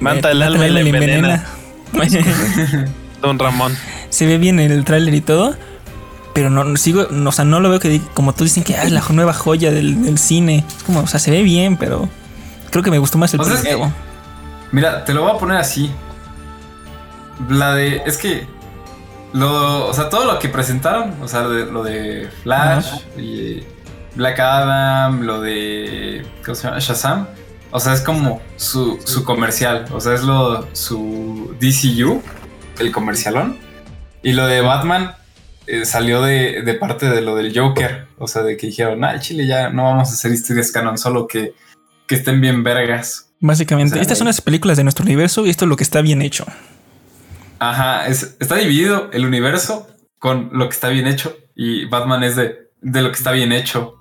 Manta el alma y le envenena. Don Ramón. se ve bien el tráiler y todo, pero no, no sigo, no, o sea, no lo veo que como tú dicen que ah, es la nueva joya del, del cine. Es como, o sea, se ve bien, pero creo que me gustó más el primero. Mira, te lo voy a poner así. La de. Es que. Lo, o sea, todo lo que presentaron, o sea, de- lo de Flash y Black Adam, lo de. ¿Cómo se llama? Shazam. O sea, es como su, su comercial. O sea, es lo. su DCU, el comercialón. Y lo de Batman eh, salió de, de parte de lo del Joker. O sea, de que dijeron, ah, Chile ya no vamos a hacer historias canon, solo que, que estén bien vergas. Básicamente, o sea, estas son las películas de nuestro universo y esto es lo que está bien hecho. Ajá, es- está dividido el universo con lo que está bien hecho y Batman es de, de lo que está bien hecho.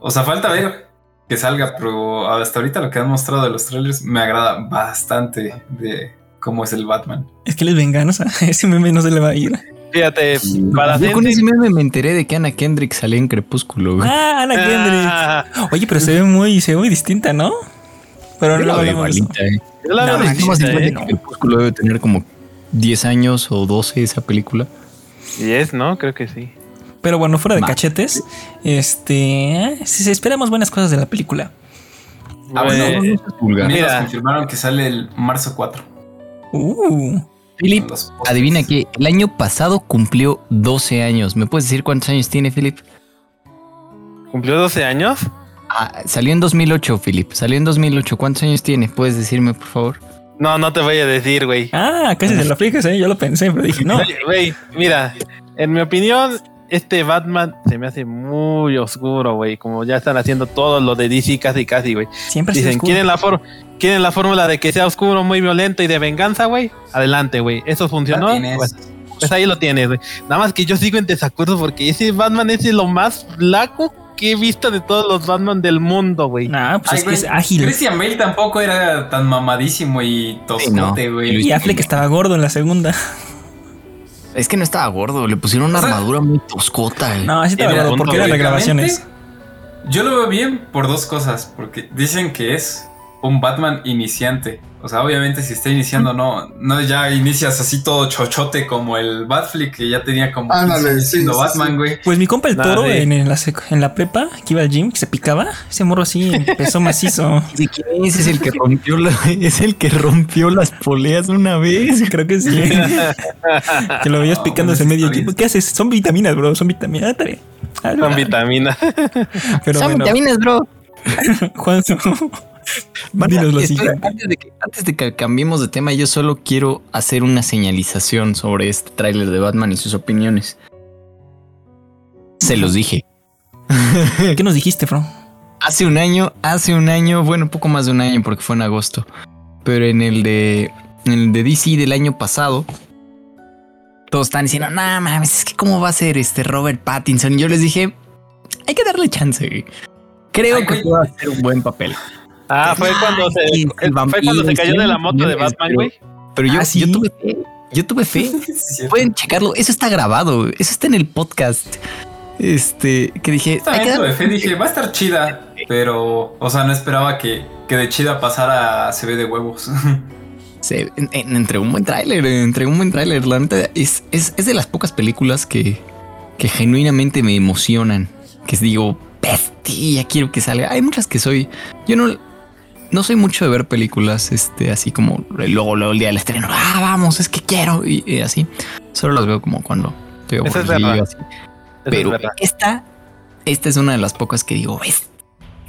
O sea, falta ver que salga, pero hasta ahorita lo que han mostrado de los trailers me agrada bastante de cómo es el Batman. Es que les venganza, ese meme no se le va a ir. Fíjate, para Yo con ese meme me enteré de que Ana Kendrick salía en Crepúsculo, güey. Ah, Ana Kendrick. Ah, Oye, pero se ve muy, se ve muy distinta, ¿no? Pero Yo no la veo igualita, eh. yo la No, veo distinta, ¿eh? Crepúsculo debe tener como 10 años o 12 esa película. Y es, ¿no? Creo que sí. Pero bueno, fuera de Va. cachetes, este, sí, sí, esperamos buenas cosas de la película. Ah, bueno, Eh. Mira, confirmaron que sale el marzo 4. Uh, Philip, adivina que el año pasado cumplió 12 años. ¿Me puedes decir cuántos años tiene, Philip? ¿Cumplió 12 años? Ah, salió en 2008, Philip. Salió en 2008. ¿Cuántos años tiene? ¿Puedes decirme, por favor? No, no te voy a decir, güey. Ah, casi se lo aplicas, ¿eh? Yo lo pensé, pero dije, no. Güey, mira, en mi opinión, este Batman se me hace muy oscuro, güey. Como ya están haciendo todo lo de DC casi, casi, güey. Siempre se Dicen, ¿quieren la, for- ¿quieren la fórmula de que sea oscuro, muy violento y de venganza, güey? Adelante, güey. ¿Eso funcionó? Pues, pues ahí lo tienes, güey. Nada más que yo sigo en desacuerdo porque ese Batman es lo más flaco que he visto de todos los Batman del mundo, güey. Nah, pues Ay, es que güey, es ágil. Christian Bale tampoco era tan mamadísimo y toscote, no. güey. Y Affleck estaba gordo en la segunda. Es que no estaba gordo. Le pusieron una O sea- armadura muy toscota. eh. No, así estaba gordo porque eran güey. regrabaciones. Yo lo veo bien por dos cosas, porque dicen que es un Batman iniciante. O sea, obviamente si está iniciando, no, no ya inicias así todo chochote como el Batflick que ya tenía como 15 Ándale, sí, siendo sí, Batman, sí. güey. Pues mi compa el toro en, en la sec- en la prepa que iba al gym, que se picaba, ese morro así empezó macizo. ¿De quién es? Es el que rompió la- es el que rompió las poleas una vez. Creo que sí. que lo veías No, picándose bueno, medio bien. ¿Qué haces? Son vitaminas, bro. Son vitaminas. Ah, está bien. Ah, Con ah, vitamina. Pero Son bueno, vitaminas, bro. Juan, dinos lo Espera, siguiente. antes, de que, antes de que cambiemos de tema, yo solo quiero hacer una señalización sobre este tráiler de Batman y sus opiniones. Se los dije. ¿Qué nos dijiste, bro? Hace un año, hace un año, bueno, poco más de un año porque fue en agosto. Pero en el de, en el de DC del año pasado, todos están diciendo, no mames, es que cómo va a ser este Robert Pattinson. Y yo les dije, hay que darle chance. Creo Ay, que güey. puede hacer un buen papel. Ah, fue cuando se, el fue cuando se vampiro, cayó de la moto de Batman, güey. Pero yo, Ah, ¿sí? yo tuve fe. Yo tuve fe. Sí. Pueden checarlo. Eso está grabado. Eso está en el podcast. Este, que dije, hay que También tuve fe, dije, va a estar chida, pero, o sea, no esperaba que, que de chida pasara a se ve de huevos. Se, en- en- entregó un buen tráiler, entregó un buen tráiler. La neta es, es, es de las pocas películas que, que genuinamente me emocionan. Que digo, bestia, quiero que salga. Hay muchas que soy. Yo no, no soy mucho de ver películas, este, así como luego, luego el día del estreno. Ah, vamos, es que quiero. Y, y así. Solo las veo como cuando estoy Eso es así. Eso Pero es esta, esta es una de las pocas que digo, ves.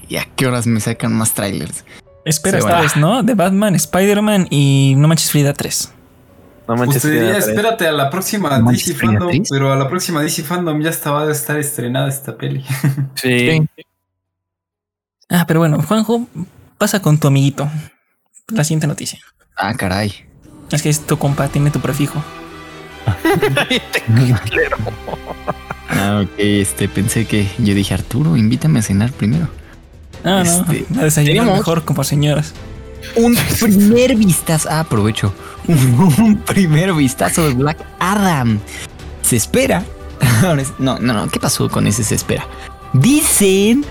¿Y a qué horas me sacan más trailers? Espera esta vez, ¿no? De Batman, Spider-Man y No Manches Frida 3. No manches. te diría, que- espérate a la próxima No manches, DC Frida Fandom, Tris. pero a la próxima DC Fandom ya estaba de estar estrenada esta peli. Sí. Ah, pero bueno, Juanjo, pasa con tu amiguito. La siguiente noticia. Ah, caray. Es que es tu compa, tiene tu prefijo. Ah, ok, este, pensé que yo dije, Arturo, invítame a cenar primero. Ah, Este, no, a desayunar tenemos- mejor como señoras. Un primer vistazo, ah, aprovecho, un primer vistazo de Black Adam. Se espera. No, no, no, ¿qué pasó con ese se espera? Dicen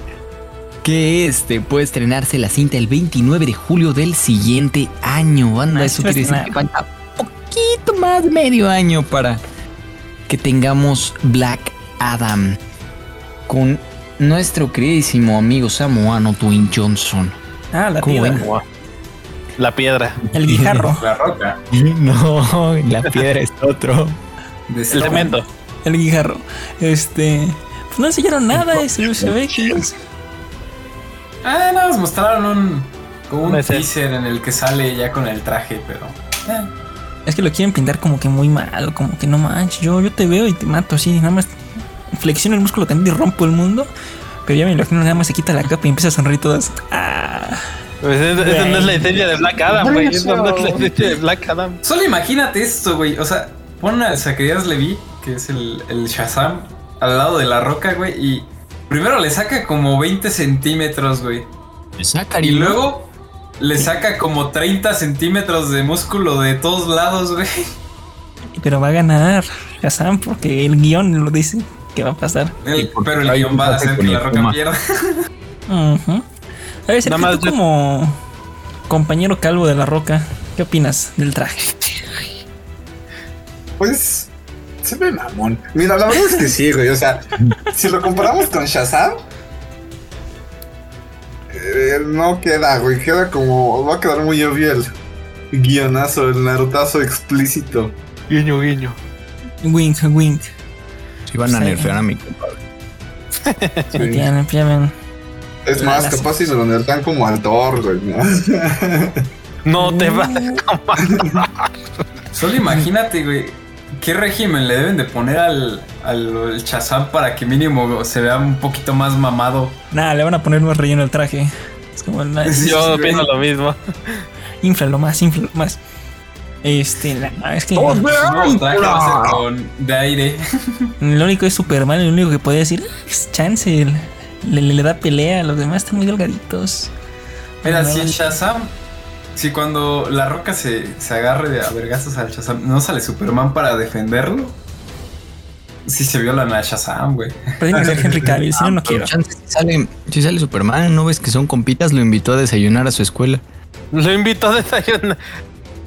que este puede estrenarse la cinta el 29 de julio del siguiente año. Anda, Ah, eso se quiere decir que falta poquito más de medio año para que tengamos Black Adam con nuestro queridísimo amigo samoano Dwayne Johnson. Ah, la ¿Cómo piedra. Wow. La piedra. El guijarro. La roca. No, la piedra es otro. De El cemento. el guijarro. Este. Pues no enseñaron nada, eso se ve que Ah, nada más mostraron un, como un teaser en el que sale ya con el traje, pero. eh, Es que lo quieren pintar como que muy mal, como que no manches, yo, yo te veo y te mato así, nada más flexiono el músculo también y rompo el mundo. Pero ya me imagino nada más se quita la capa y empieza a sonreír todas. Ah, Pues eso, eso no es la esencia de Black Adam, güey. Eso no es la esencia de Black Adam. Solo imagínate esto, güey. O sea, pon a Zacarías Levi, que es el, el Shazam, al lado de la roca, güey, y primero le saca como 20 centímetros, güey. Y luego le saca como 30 centímetros de músculo de todos lados, güey. pero va a ganar Shazam porque el guion lo dice que va a pasar. El- pero el guion va a hacer con que la roca Puma. pierda. A ver, Nada más tú yo- como compañero calvo de la roca, ¿qué opinas del traje? Pues se ve mamón. Mira, la verdad es que sí, güey. O sea, si lo comparamos con Shazam, eh, no queda, güey. Queda como. Va a quedar muy obvio el guionazo, el narutazo explícito. Guiño, guiño. Wink, wink. Si van a Sí. nerfear a mi compadre. Ven. Es más, La- capaz si se lo dan como al Thor, güey. ¿no? No te vas Solo imagínate, güey. ¿Qué régimen le deben de poner al, al, Shazam para que mínimo se vea un poquito más mamado? Nada, le van a poner más relleno al traje. Es como, na- Sí, Yo opino lo mismo. inflalo más, inflalo más. Este, la- es que Su nuevo traje va a ser con, de aire. lo único es Superman, lo único que podía decir es chance. Le, le- le da pelea, los demás están muy delgaditos. Mira, No, si no. el Shazam, si cuando la roca se, se agarre de a vergazos al Shazam, no sale Superman para defenderlo. Sí se violan a Shazam, güey. Pero tiene que ser Henry Cavill, si no, no quiero. Chance, si sale, si sale Superman, ¿no ves que son compitas? Lo invitó a desayunar a su escuela. Lo invito a desayunar.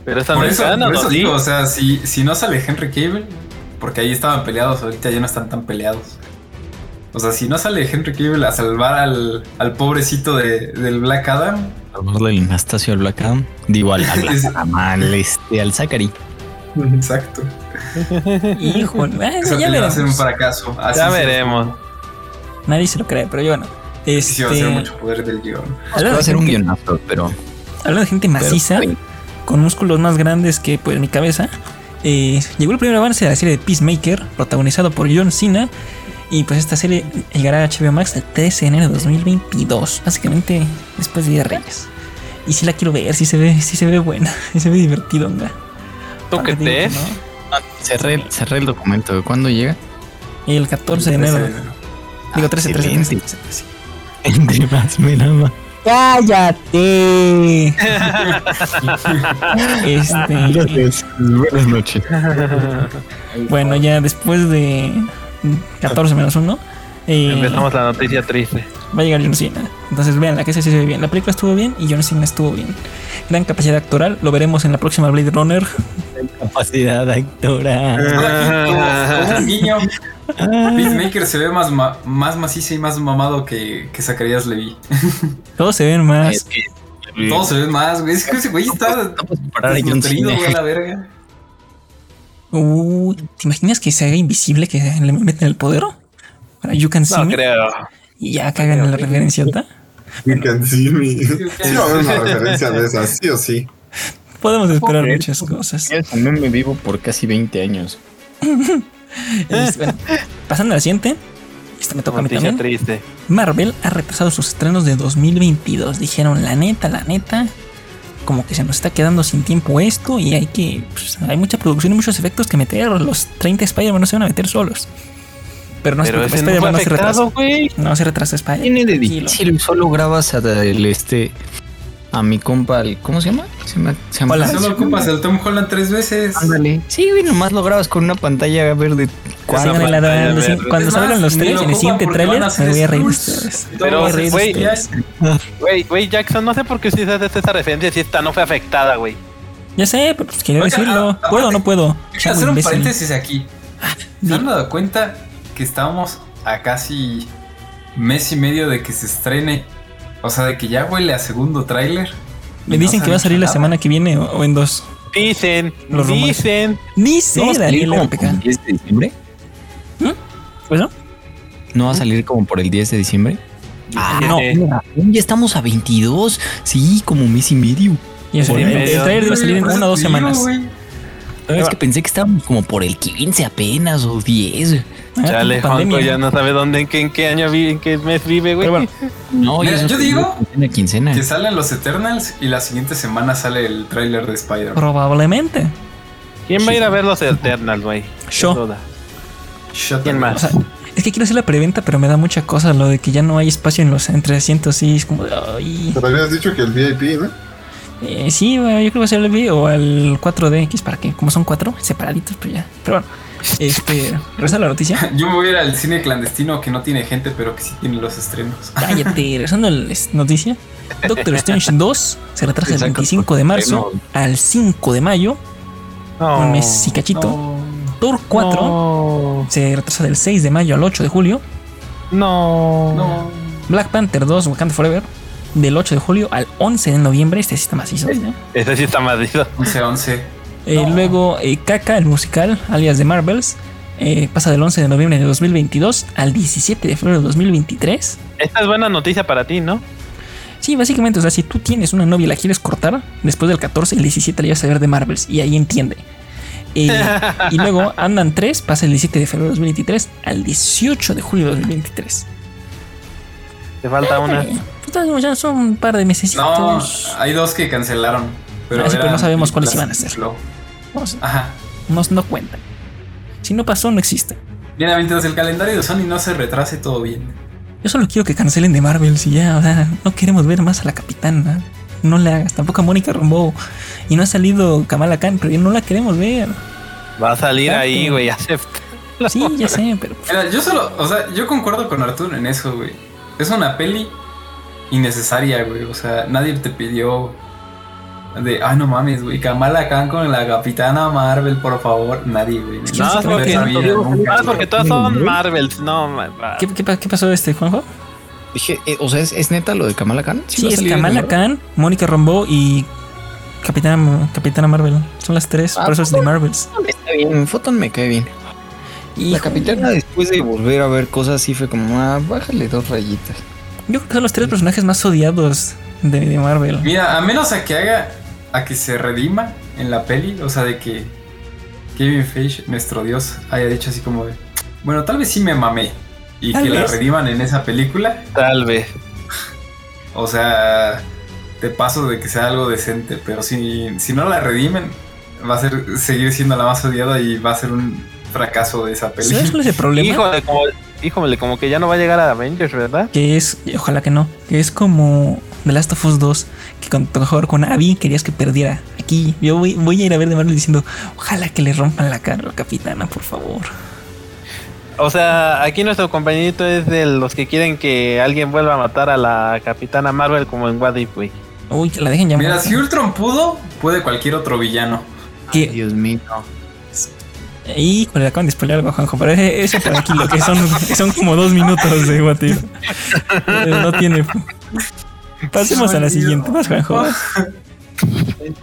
Pero esta Por eso, americana, por eso o sea, si, si no sale Henry Cable, porque ahí estaban peleados, ahorita ya no están tan peleados. O sea, si no sale Henry Cable a salvar al, al pobrecito de, del Black Adam, Salvarle el Anastasio al Black Adam. Digo, al, al, Es- Adam, al, este, al Zachary. exacto. Híjole, Eso ya que le va a hacer un veremos. fracaso. Así Ya se- veremos. Nadie se lo cree, pero yo bueno. Sí, sí, va a ser Este, mucho poder del guion. hablando Va a de ser un gente- guionazo, pero. Hablando de gente pero- maciza, con músculos más grandes que pues mi cabeza, eh, llegó el primer avance de la serie de Peacemaker, protagonizado por John Cena. Y pues esta serie llegará a HBO Max el 13 de enero de 2022, básicamente después de Día de Reyes. Y si la quiero ver, si se ve, si se ve buena, si se ve divertido, onda. ¿Tú qué te es? Cerré, cerré el documento. ¿Cuándo llega? El 14 de enero. Digo 13, 13, 13, 13, 13. Entre más me ama. ¡Cállate! este, Buenas noches. bueno, ya después de 14 menos 1, Empezamos la noticia triste. va a llegar John Cena. Entonces vean, la que sí se ve bien. La película estuvo bien y John Cena estuvo bien. Gran capacidad actoral, lo veremos en la próxima Blade Runner. Capacidad actoral. Guiño. Peacemaker se ve más, ma- más macizo y más mamado que, que Zacarías Levy. Todos se ven más. Todos se ven más, güey. Es que ese güey está Vamos a comparar a John desnutrido, Cena. güey, a la verga. Uh, ¿Te imaginas que se haga invisible, que le meten el poder? Para You Can See No Me? creo. Y ya cagan en la referencia, ¿tá? You can see me. Sí, va a haber una referencia de esas, sí o sí. Podemos esperar muchas cosas. También me vivo por casi 20 años. Es- bueno, pasando a la siguiente. Esta me toca a mí también. triste. Marvel ha retrasado sus estrenos de 2022. Dijeron, la neta, la neta, como que se nos está quedando sin tiempo esto y hay que. pues, hay mucha producción y muchos efectos que meter. Los 30 Spider-Man no se van a meter solos. Pero no se Pero ese no no se retrasa. No se retrasa Spider-Man. Tiene de tranquilo. difícil, solo grabas a el este a mi compa, el- ¿cómo se llama? Se llama, se llama Hola. Solo ocupas el Tom Holland tres veces. Ándale. Sí, güey, nomás lo grabas con una pantalla verde. Cuando, pantalla verde. salgan más, los tres lo en el siguiente tráiler, me voy a reír Pero, güey. Güey, güey, Jackson, no sé por qué si haces esa referencia si esta no fue afectada, güey. Ya sé, pero pues quería Oiga, decirlo. ah, ¿Puedo o no puedo? Quiero hacer un imbécil. paréntesis aquí. ¿Se han dado cuenta que estábamos a casi mes y medio de que se estrene? O sea, de que ya huele a segundo tráiler. Me no dicen que va a salir la semana que viene o, o en dos. Dicen, Los dicen. Dice ¿No va a salir Daniel el 10 de diciembre? ¿Pues no? ¿No va a salir como por el 10 de diciembre? Ah, no. mira, ya estamos a 22. Sí, como mes y medio. Y el, el el trailer debe salir en una o dos te digo, Es que pensé que estábamos como por el 15 apenas o 10. Ah, Chale. Juanco ya no sabe dónde, en qué, en qué año vive, en qué mes vive, güey. Pero bueno, No, Mira, y yo digo Quincena, quincena. Que salen los Eternals y la siguiente semana sale el tráiler de Spider-Man. probablemente. ¿Quién va a ir a ver los Eternals, güey? Yo. Shut ¿Quién más? O sea, es que quiero hacer la preventa, pero me da mucha cosa lo de que ya no hay espacio en los entre asientos. Sí, es como de. Ay. Pero habías dicho que el VIP, ¿no? Eh, sí, bueno, yo creo que va a ser el V o el 4DX para que, como son cuatro, separaditos, pero ya. Pero bueno, este, regresa a la noticia. Yo me voy a ir al cine clandestino que no tiene gente, pero que sí tiene los estrenos. Cállate, regresando a la noticia. Doctor Strange 2 se retrasa del Exacto, 25 de marzo al 5 de mayo, No. un mes y cachito. No. Thor 4 No. se retrasa del 6 de mayo al 8 de julio. No. No. Black Panther 2 Wakanda Forever del 8 de julio al 11 de noviembre. Este sí está macizo. ¿eh? Ese sí está maldito. 11-11. Eh, No. Luego eh, Kaka, el musical, alias de Marvels, Eh, pasa del 11 de noviembre de 2022 al 17 de febrero de 2023. Esta es buena noticia para ti, ¿no? Sí, básicamente, o sea, si tú tienes una novia y la quieres cortar, después del 14, el 17 le vas a ver de Marvels y ahí entiende. Eh, y luego andan 3, pasa el 17 de febrero de 2023 al 18 de julio de 2023. Te falta una. Pues, ya son un par de meses. No, hay dos que cancelaron. Pero, Ah, sí, pero no sabemos cuáles iban a ser. sé, Ajá. no, no cuentan. Si no pasó, no existe. Bien, mientras el calendario de Sony no se retrase, todo bien. Yo solo quiero que cancelen de Marvel y ya, o sea, no queremos ver más a la capitana. No le hagas, tampoco a Mónica Rambeau. Y no ha salido Kamala Khan, pero no la queremos ver. Va a salir Exacto. ahí, güey. acepta. Sí, ya sé, pero Mira, yo solo, o sea, yo concuerdo con Arturo en eso, güey. Es una peli innecesaria, güey. O sea, nadie te pidió de, ay, no mames, güey. Kamala Khan con la capitana Marvel, por favor. Nadie, güey. Sí, No, sí, es porque, no, Sabía, no, nunca, es porque todas son Marvels. No, man. ¿qué, qué, qué pasó este, Juanjo? Dije, eh, o sea, ¿es, es neta lo de Kamala Khan? Sí, a es Kamala Marvel? Khan, Mónica Rambeau y Capitana, Capitana Marvel. Son las tres, Ah, por eso es de Marvels. Está bien, Photon me cae bien. Y La capitana después de volver a ver cosas así fue como, ah, bájale dos rayitas. Yo creo que son los tres personajes más odiados de, de Marvel. Mira, a menos a que haga, a que se redima en la peli, o sea, de que Kevin Feige, nuestro dios, haya dicho así como de, bueno, tal vez sí me mamé. Y Tal que la rediman en esa película. Tal vez. O sea, te paso de que sea algo decente, pero si, si no la redimen, va a ser seguir siendo la más odiada y va a ser un fracaso de esa peli. ¿Sabes cuál es el problema? Híjole como, híjole, como que ya no va a llegar a Avengers, ¿verdad? Que es, ojalá que no, que es como The Last of Us 2, que con tu jugador con Abby querías que perdiera. Aquí yo voy, voy a ir a ver de Marvel diciendo, ojalá que le rompan la cara a la capitana, por favor. O sea, aquí nuestro compañerito es de los que quieren que alguien vuelva a matar a la Capitana Marvel como en What If, güey. Uy, que la dejen llamar. Mira, si Ultron pudo, puede cualquier otro villano. que, Dios mío. Híjole, acaban de spoiler algo, Juanjo, pero eso tranquilo, que son, que son como dos minutos de What If. No tiene. Pasemos a la siguiente, más Juanjo.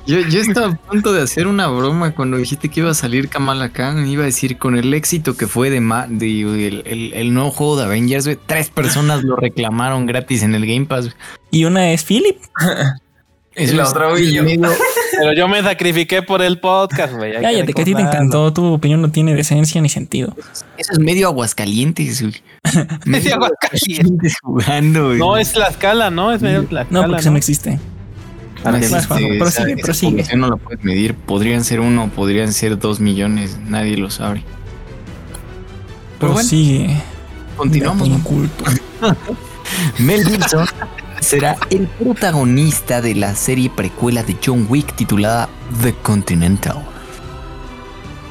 Yo, yo estaba a punto de hacer una broma cuando dijiste que iba a salir Kamala Khan. Iba a decir, con el éxito que fue de, Ma- de- el, el- el nuevo juego de Avengers, güey, tres personas lo reclamaron gratis en el Game Pass. güey. Y una es Philip. Y la es otra medio- Pero yo me sacrifiqué por el podcast, güey. Cállate, que a ti te encantó. Tu opinión no tiene decencia ni sentido. Eso es medio aguascalientes, güey. Medio Aguascalientes. jugando, güey. No, es la escala, ¿no? Es medio la No, escala. porque eso no existe. No existe, esa- prosigue, prosigue. no la puedes medir. Podrían ser uno, podrían ser dos millones. Nadie lo sabe. Pero bueno, Prosigue. continuamos. Dato inculto. Mel Gibson será el protagonista de la serie precuela de John Wick titulada The Continental.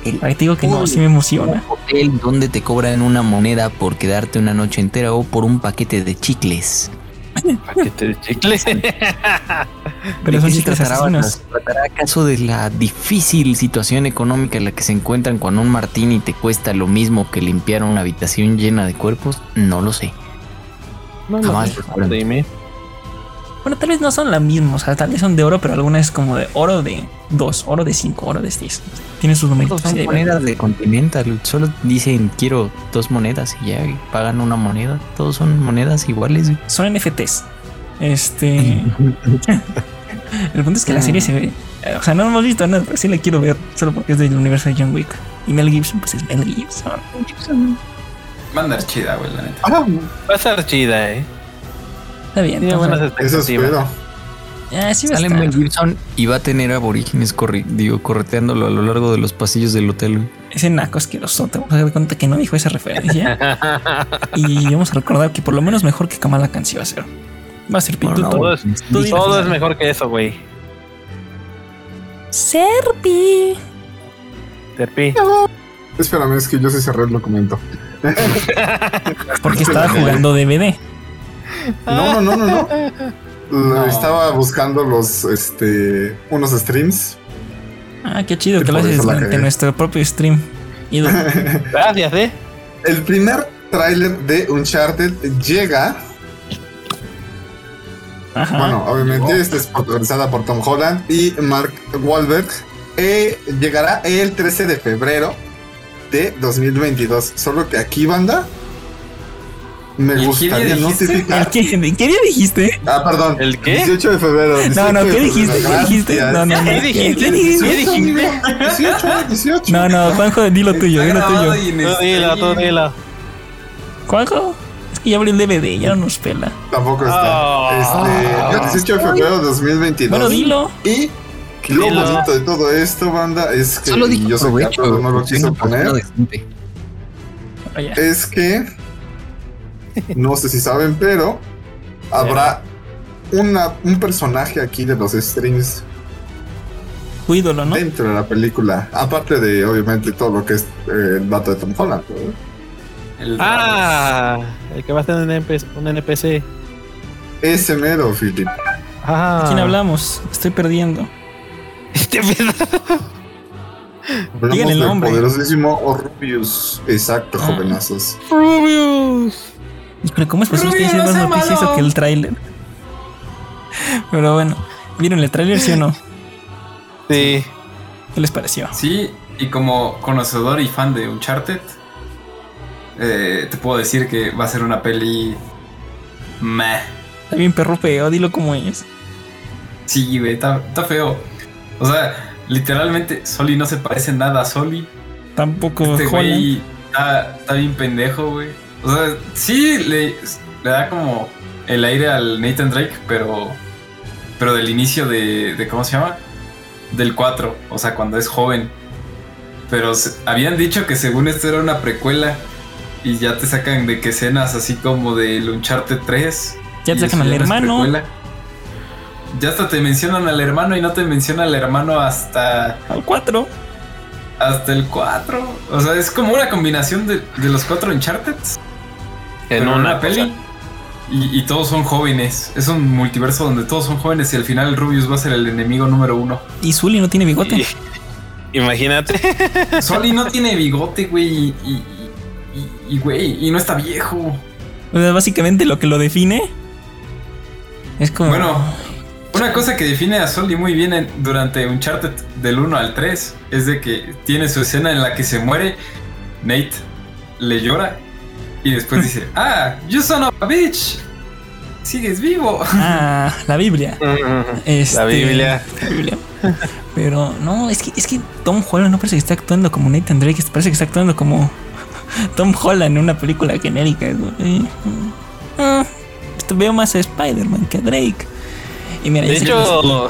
El que te digo que no, sí me emociona. hotel donde te cobran una moneda por quedarte una noche entera o por un paquete de chicles. Paquete de chicles. Pero ¿De son qué se tratará? ¿Tratará acaso de la difícil situación económica en la que se encuentran cuando un martini te cuesta lo mismo que limpiar una habitación llena de cuerpos? No lo sé. No, Jamás sabrán. Dime. Bueno, tal vez no son la misma, o sea, tal vez son de oro, pero alguna es como de oro de 2, oro de 5, oro de 10. Tienen sus numeritos. Todos son sí, monedas de Continental. Solo dicen quiero dos monedas y ya y pagan una moneda. Todos son monedas iguales. güey. Son NFTs. Este. el punto es que la serie se ve. O sea, no hemos visto nada, pero sí la quiero ver. Solo porque es del universo de John Wick. Y Mel Gibson, pues es Mel Gibson. Va a andar chida, güey, la neta. Ah, Va a estar chida, eh. Está bien. Tiene buenas eso expectativas. espero. Ah, sí va a Sale estar. Mel Gibson y va a tener aborígenes corri- digo, correteándolo a lo largo de los pasillos del hotel. Ese naco asqueroso. Te vamos a dar cuenta que no dijo esa referencia. y vamos a recordar que por lo menos mejor que Kamala Khan sí va a ser. Va a ser. Todo es, Tú dime. todo es mejor que eso, güey. Serpi. Terpi. Espérame, es que yo sí cerré el documento. Porque estaba jugando DVD. No, no, no, no, no. Estaba buscando los, este, unos streams. Ah, qué chido que lo haces durante nuestro propio stream. Gracias, eh. El primer tráiler de Uncharted llega. Ajá. Bueno, obviamente esta es protagonizada por Tom Holland y Mark Wahlberg. Eh, llegará el 13 de febrero de 2022. Solo que aquí, banda, me ¿Y qué gustaría día dijiste? notificar. ¿Qué, ¿Qué día dijiste? Ah, perdón. ¿El qué? 18 de febrero. No, 18 no, de ¿qué dijiste? ¿Qué dijiste? No, no, no. ¿Qué dijiste? ¿Qué dijiste? 18, amigo. 18, 18. No, no, Juanjo, dilo tuyo, dilo tuyo. Tú dilo, tú. Juanjo, es que ya abrió el DVD, ya no nos pela. Tampoco está. Ah. Este, 18 de febrero de 2022. Bueno, dilo. Y lo bonito de todo esto, banda, es que Solo dije yo sé que provecho. Arturo no lo quiso poner. Vaya. Es que no sé si saben, pero habrá una, un personaje aquí de los streams Tu ídolo, ¿no? dentro de la película. Aparte de, obviamente, todo lo que es eh, el dato de Tom Holland. ¿no? El Ah, el que va a ser un NPC. Un NPC. Ese mero, Philip. Ah. ¿De quién hablamos? Estoy perdiendo. Este pedo. Hablamos Díganle el del nombre. poderosísimo Rubius. Exacto, Ah. jovenazos. Rubius. Híjole, ¿cómo es posible que no más malo. que el tráiler? Pero bueno, ¿vieron el tráiler, sí o no? Sí. ¿Qué les pareció? Sí, y como conocedor y fan de Uncharted, eh, te puedo decir que va a ser una peli. Meh. Está bien perro feo, dilo como es. Sí, güey, está, está feo. O sea, literalmente, Soli no se parece nada a Soli. Tampoco Este Holland. güey está, está bien pendejo, güey. O sea, sí le, le da como el aire al Nathan Drake, pero. Pero del inicio de. de ¿Cómo se llama? Del 4. O sea, cuando es joven. Pero se- habían dicho que según esto era una precuela. Y ya te sacan de que escenas así como del Uncharted 3. Ya te sacan al hermano. precuela. Ya hasta te mencionan al hermano y no te menciona al hermano hasta Al 4. hasta el 4. O sea, es como una combinación de, de los cuatro Uncharted En pero una peli. Y, y todos son jóvenes. Es un multiverso donde todos son jóvenes y al final Rubius va a ser el enemigo número uno. Y Zully no tiene bigote. Y- Imagínate. Soli no tiene bigote, güey. Y, y, y- y, güey, y no está viejo. O sea, básicamente lo que lo define es como. Bueno, una cosa que define a Soli muy bien en- durante Uncharted del 1 al 3 es de que tiene su escena en la que se muere. Nate le llora y después dice: Ah, you son of a bitch. Sigues vivo. Ah, la Biblia. Este, La Biblia. la Biblia. Pero no, es que, es que Tom Holland no parece que está actuando como Nathan Drake, parece que está actuando como Tom Holland en una película genérica. güey. Ah, esto veo más a Spider-Man que a Drake. Y mira, De hecho,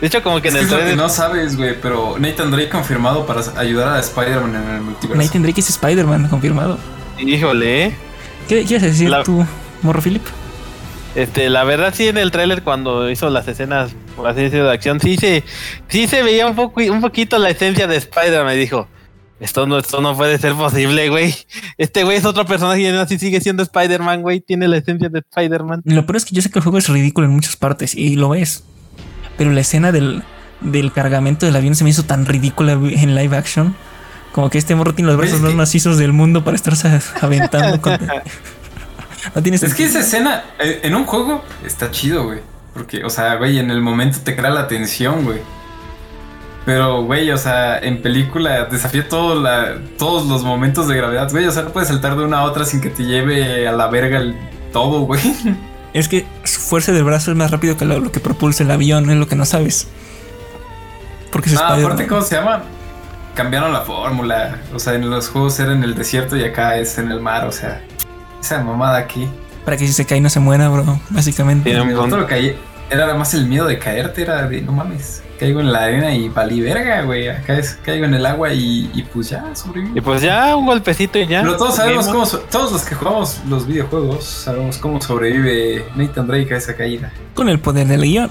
de hecho, como que Es, en el que trailer. no sabes, güey, pero Nathan Drake confirmado para ayudar a Spider-Man en el multiverso. Nathan Drake es Spider-Man, confirmado. Híjole, ¿eh? ¿Qué quieres decir La- tú, Morro Philip? Este, la verdad sí en el tráiler cuando hizo las escenas, por así decirlo, de acción, sí se, sí se veía un poco, un poquito la esencia de Spider-Man. Y dijo, esto no, esto no puede ser posible, güey. Este güey es otro personaje y así sigue siendo Spider-Man, güey. Tiene la esencia de Spider-Man. Lo peor es que yo sé que el juego es ridículo en muchas partes y lo es. Pero la escena del, del cargamento del avión se me hizo tan ridícula en live action. Como que este morro tiene los brazos más que- macizos del mundo para estarse aventando. con- No tiene Es que esa escena eh, en un juego está chido, güey. Porque, o sea, güey, en el momento te crea la tensión, güey. Pero, güey, o sea, en película desafía todo la, todos los momentos de gravedad, güey. O sea, no puedes saltar de una a otra sin que te lleve a la verga el todo, güey. Es que su fuerza del brazo es más rápido que lo, lo que propulsa el avión, es lo que no sabes. Porque es Ah, aparte, ¿cómo se llama? Cambiaron la fórmula. O sea, en los juegos era en el desierto y acá es en el mar. O sea, esa mamada aquí. Para que si se cae no se muera, bro. Básicamente. Lo que ahí- Era nada más el miedo de caerte, era de no mames. Caigo en la arena y valí verga, güey. Acá es, caigo en el agua y, y pues ya sobrevivo. Y pues ya, un golpecito y ya. Pero todos sabemos cómo, todos los que jugamos los videojuegos, sabemos cómo sobrevive Nathan Drake a esa caída. Con el poder del guion.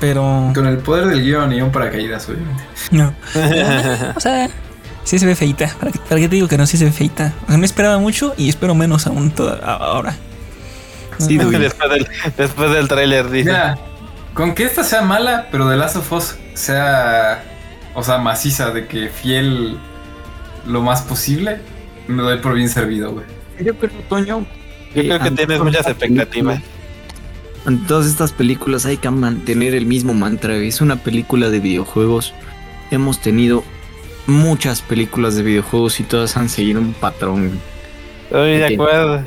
Pero. Con el poder del guion y un paracaídas, obviamente. No. O sea, sí se ve feita. ¿Para qué, para qué te digo que no? Sí se ve feita. O sea, no esperaba mucho y espero menos aún toda, ahora. Sí, Dui. después, del, después del tráiler, dice. Mira, con que esta sea mala, pero de Last of Us sea, o sea, maciza, de que fiel lo más posible, me doy por bien servido, güey. Yo creo, Toño. Yo creo que tienes muchas expectativas. En todas estas películas hay que mantener el mismo mantra. Es una película de videojuegos. Hemos tenido muchas películas de videojuegos y todas han seguido un patrón. Estoy de Ok. acuerdo.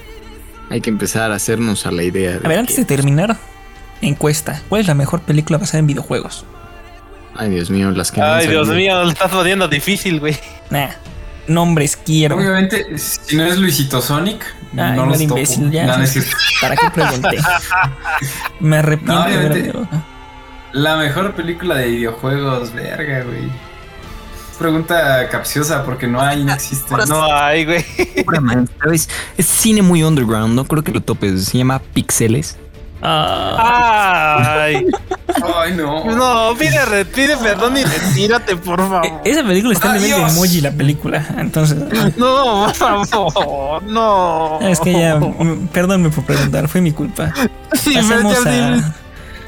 Hay que empezar a hacernos a la idea. de A ver, antes que- de terminar, encuesta. ¿Cuál es la mejor película basada en videojuegos? Ay, Dios mío, las que Ay, Dios mío, lo estás poniendo difícil, güey. Nah. Nombres quiero. Obviamente, si no es Luisito Sonic, Ay, no los topo. imbécil, ya. No. ¿Para qué pregunté? Me arrepiento No, de. La mejor película de videojuegos, verga, güey. Pregunta capciosa porque no hay, no existe. No hay, güey. Es cine muy underground, no creo que lo topes. Se llama Pixeles. Ah. Ay. Ay, no. No, pide, re- pide perdón y retírate, por favor. Esa película está en nivel de emoji, la película. Entonces, No, por favor, no. es que ya, mm, perdónme por preguntar, fue mi culpa. Sí, Pasemos a,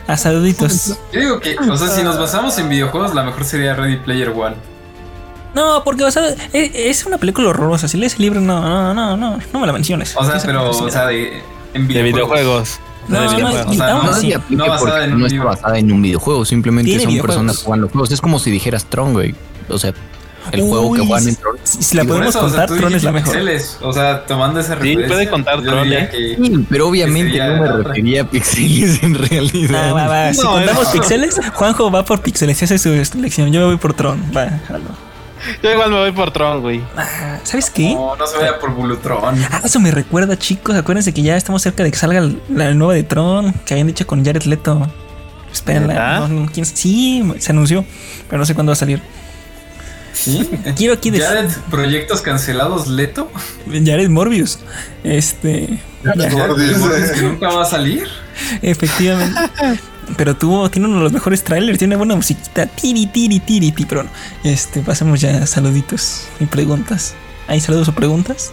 a saluditos. Yo digo que, o sea, si nos basamos en videojuegos, la mejor sería Ready Player One. No, porque basada, es, es una película horrorosa. Si lees el libro, no, no, no, no, no me la menciones. O sea, pero, o sea, de, en De videojuegos. No, no, y- O sea, no, aplique no basada en un no está basada en un videojuego, simplemente son personas jugando juegos. Es como si dijeras Tron, güey. O sea, el juego que Uy, juegan en si- Tron. Si, si la podemos eso, o sea, contar, Tron es la mejor. pixeles, O sea, tomando esa Sí, referencia. puede contar Tron, ¿eh? que- Sí, pero obviamente no me refería a Pixeles en realidad. Ah, va, va. Si No, contamos no. pixeles, Juanjo va por pixeles. Esa es su elección. Yo me voy por Tron. Va, jalo. Yo igual me voy por Tron, güey. Ah, ¿Sabes qué? No, no se vaya por Bulutron. Ah, eso me recuerda, chicos. Acuérdense que ya estamos cerca de que salga la nueva de Tron que habían dicho con Jared Leto. Espérenla. ¿Neta? No, no, ¿quién- sí, se anunció, pero no sé cuándo va a salir. ¿Sí? Quiero aquí decir. Jared, proyectos cancelados, Leto. Jared Morbius. Este. Jared Jared, Morbius. que nunca va a salir. efectivamente. Pero tuvo, tiene uno de los mejores trailers, tiene una buena musiquita. Tiri, tiri, tiri, tiri. Pero este, pasemos ya a saluditos y preguntas. ¿Hay saludos o preguntas?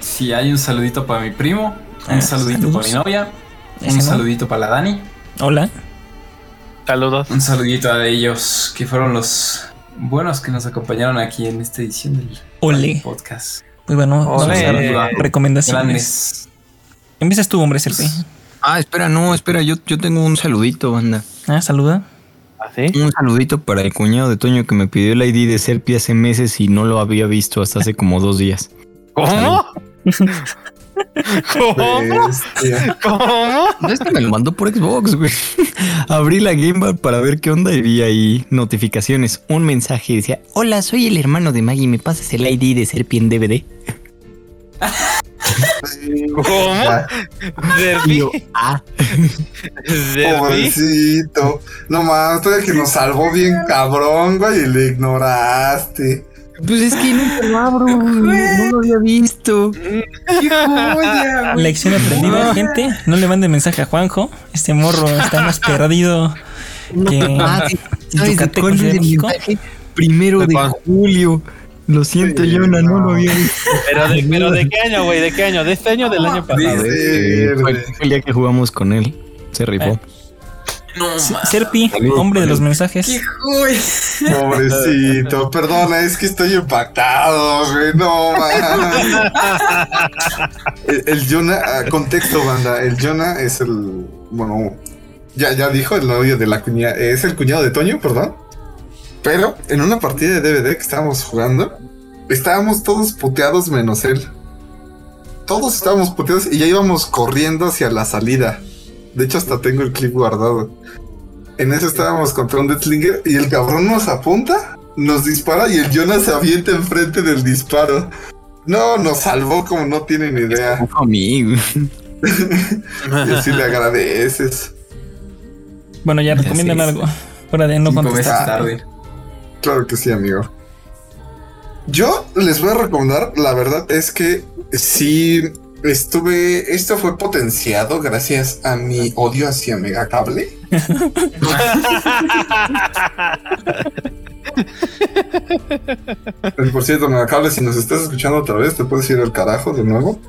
Sí, hay un saludito para mi primo, un Ah, saludito saludos. para mi novia, un no. saludito para la Dani, Hola. Saludos. un saludito a ellos que fueron los buenos que nos acompañaron aquí en esta edición del Ole. podcast. Pues bueno, vamos a dar recomendaciones. Grandes. Empiezas tú, hombre, Serpi. Ah, espera, no, espera, yo, yo tengo un saludito, banda. Ah, saluda. ¿Así? Un saludito para el cuñado de Toño que me pidió el ID de Serpi hace meses y no lo había visto hasta hace como dos días. ¿Cómo? ¿Cómo? ¿Cómo? Este me lo mandó por Xbox, güey. Abrí la Gamepad para ver qué onda y vi ahí notificaciones. Un mensaje decía: Hola, soy el hermano de Maggie, ¿me pasas el ID de Serpi en DVD? ¿Cómo? Derby. yo, ah, Derby. Pobrecito. No más, todavía que nos salvó bien cabrón, güey, y le ignoraste. pues es que nunca lo abro, güey, no lo había visto. Lección aprendida, gente. No le manden mensaje a Juanjo. Este morro está más perdido que. Ah, ¿Sabes de cuál es el mensaje? Primero ¿De julio. Lo siento, Sí, Jonah, no no. lo había visto. Pero de, pero de qué año, güey, de qué año, de este año o del año pasado. Sí. Eh, fue fue el día que jugamos con él. Se rifó. Eh. No, Serpi, hombre de los mensajes. qué. Pobrecito, perdona, es que estoy impactado, güey, no man. El, el Jonah, ah, contexto, banda, el Jonah es el, bueno, ya, ya dijo el novio de la cuñada, es el cuñado de Toño, perdón. Pero en una partida de DVD que estábamos jugando, estábamos todos puteados menos él. Todos estábamos puteados y ya íbamos corriendo hacia la salida. De hecho, hasta tengo el clip guardado. En eso estábamos contra un Deathlinger y el cabrón nos apunta, nos dispara y el Jonas se avienta enfrente del disparo. No, nos salvó como no tienen idea. Y así le agradeces. Bueno, ya recomiendan algo. Fuera de no contestar. meses tarde. Claro que sí, amigo. Yo les voy a recomendar, la verdad es que sí estuve, esto fue potenciado gracias a mi odio hacia Megacable. Por cierto, Megacable, si nos estás escuchando otra vez, te puedes ir al carajo de nuevo.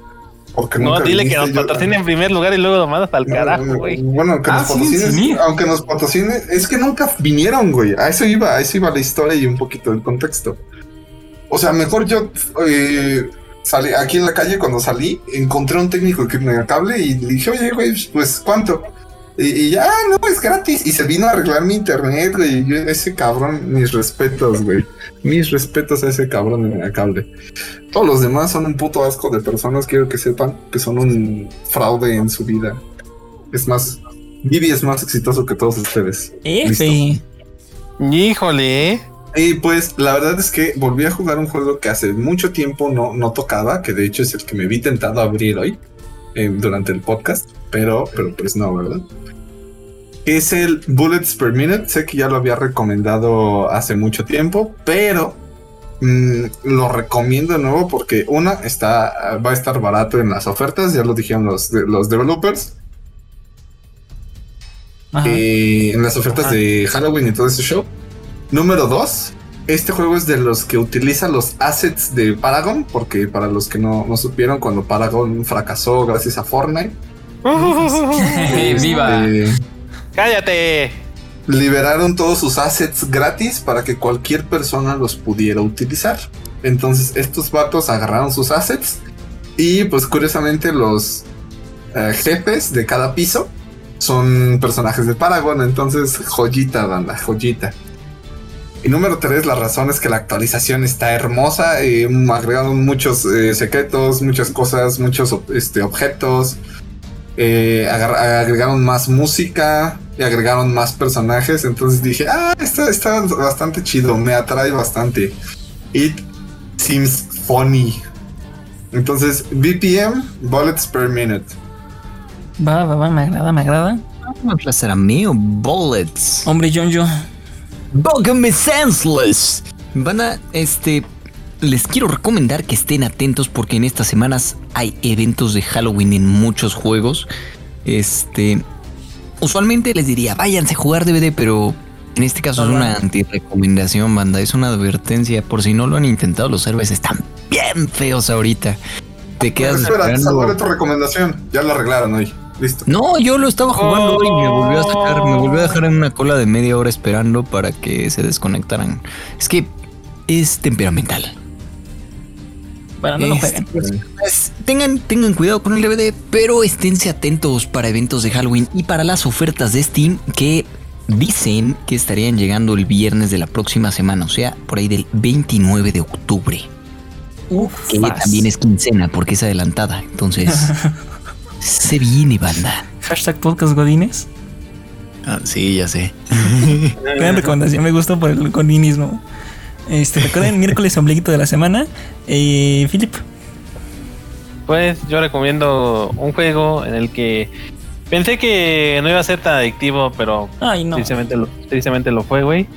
Porque No, nunca dile que nos yo- patrocine en primer lugar y luego lo mandas al No, carajo, güey. Bueno, que Ah, nos sí. aunque nos patrocine, es que nunca vinieron, güey. A eso iba, a eso iba la historia y un poquito del contexto. O sea, mejor yo eh, salí aquí en la calle cuando salí, encontré a un técnico que me cable y le dije, oye, güey, pues ¿cuánto? Y, y ya, no, es gratis. Y se vino a arreglar mi internet, güey. Yo, ese cabrón, mis respetos, güey. Mis respetos a ese cabrón en el cable. Todos los demás son un puto asco de personas. Quiero que sepan que son un fraude en su vida. Es más, Vivi es más exitoso que todos ustedes. Listo. F. Híjole, ¿eh? Y pues la verdad es que volví a jugar un juego que hace mucho tiempo no, no tocaba, que de hecho es el que me vi tentado a abrir hoy eh, durante el podcast, pero, pero pues no, ¿verdad? Es el Bullets per Minute, sé que ya lo había recomendado hace mucho tiempo, pero mm, lo recomiendo de nuevo porque una está va a estar barato en las ofertas, ya lo dijeron los, de- los developers, Ajá. eh, en las ofertas de Halloween y todo ese show. Número dos, este juego es de los que utiliza los assets de Paragon, porque para los que no, no supieron, cuando Paragon fracasó gracias a Fortnite, ¡Viva! este, ¡Cállate! liberaron todos sus assets gratis para que cualquier persona los pudiera utilizar. Entonces estos vatos agarraron sus assets y pues curiosamente los eh, jefes de cada piso son personajes de Paragon. Entonces joyita, banda, joyita. Y número tres, la razón es que la actualización está hermosa. eh, agregaron muchos eh, secretos, muchas cosas, muchos este, objetos. eh, agregaron más música y agregaron más personajes. Entonces dije, ah, está, está bastante chido, me atrae bastante. It seems funny. Entonces, BPM, bullets per minute. Va, va, va, me agrada, me agrada. Un placer a mí o bullets. Hombre, John, yo. Bógame senseless. Van a, este, les quiero recomendar que estén atentos porque en estas semanas hay eventos de Halloween en muchos juegos. Este, usualmente les diría, váyanse a jugar DVD, pero en este caso es una anti-recomendación, banda. Es una advertencia. Por si no lo han intentado, los héroes están bien feos ahorita. Te quedas Espera, esa esperando. tu recomendación. Ya lo arreglaron hoy. Listo. No, yo lo estaba jugando y me volvió a sacar, me volvió a dejar en una cola de media hora esperando para que se desconectaran. Es que es temperamental. Bueno, no lo Este, jueguen. pues, tengan, tengan cuidado con el DVD, pero esténse atentos para eventos de Halloween y para las ofertas de Steam que dicen que estarían llegando el viernes de la próxima semana, o sea, por ahí del 29 de octubre, Uf, que también es quincena porque es adelantada. Entonces, se viene, banda. Hashtag podcast Godines. Ah, sí, ya sé. Gran recomendación, me gustó por el godinismo. Este, recuerden, miércoles ombliguito de la semana. Eh, Philip. Pues yo recomiendo un juego en el que pensé que no iba a ser tan adictivo, pero Ay, no. tristemente, lo, tristemente lo fue, güey.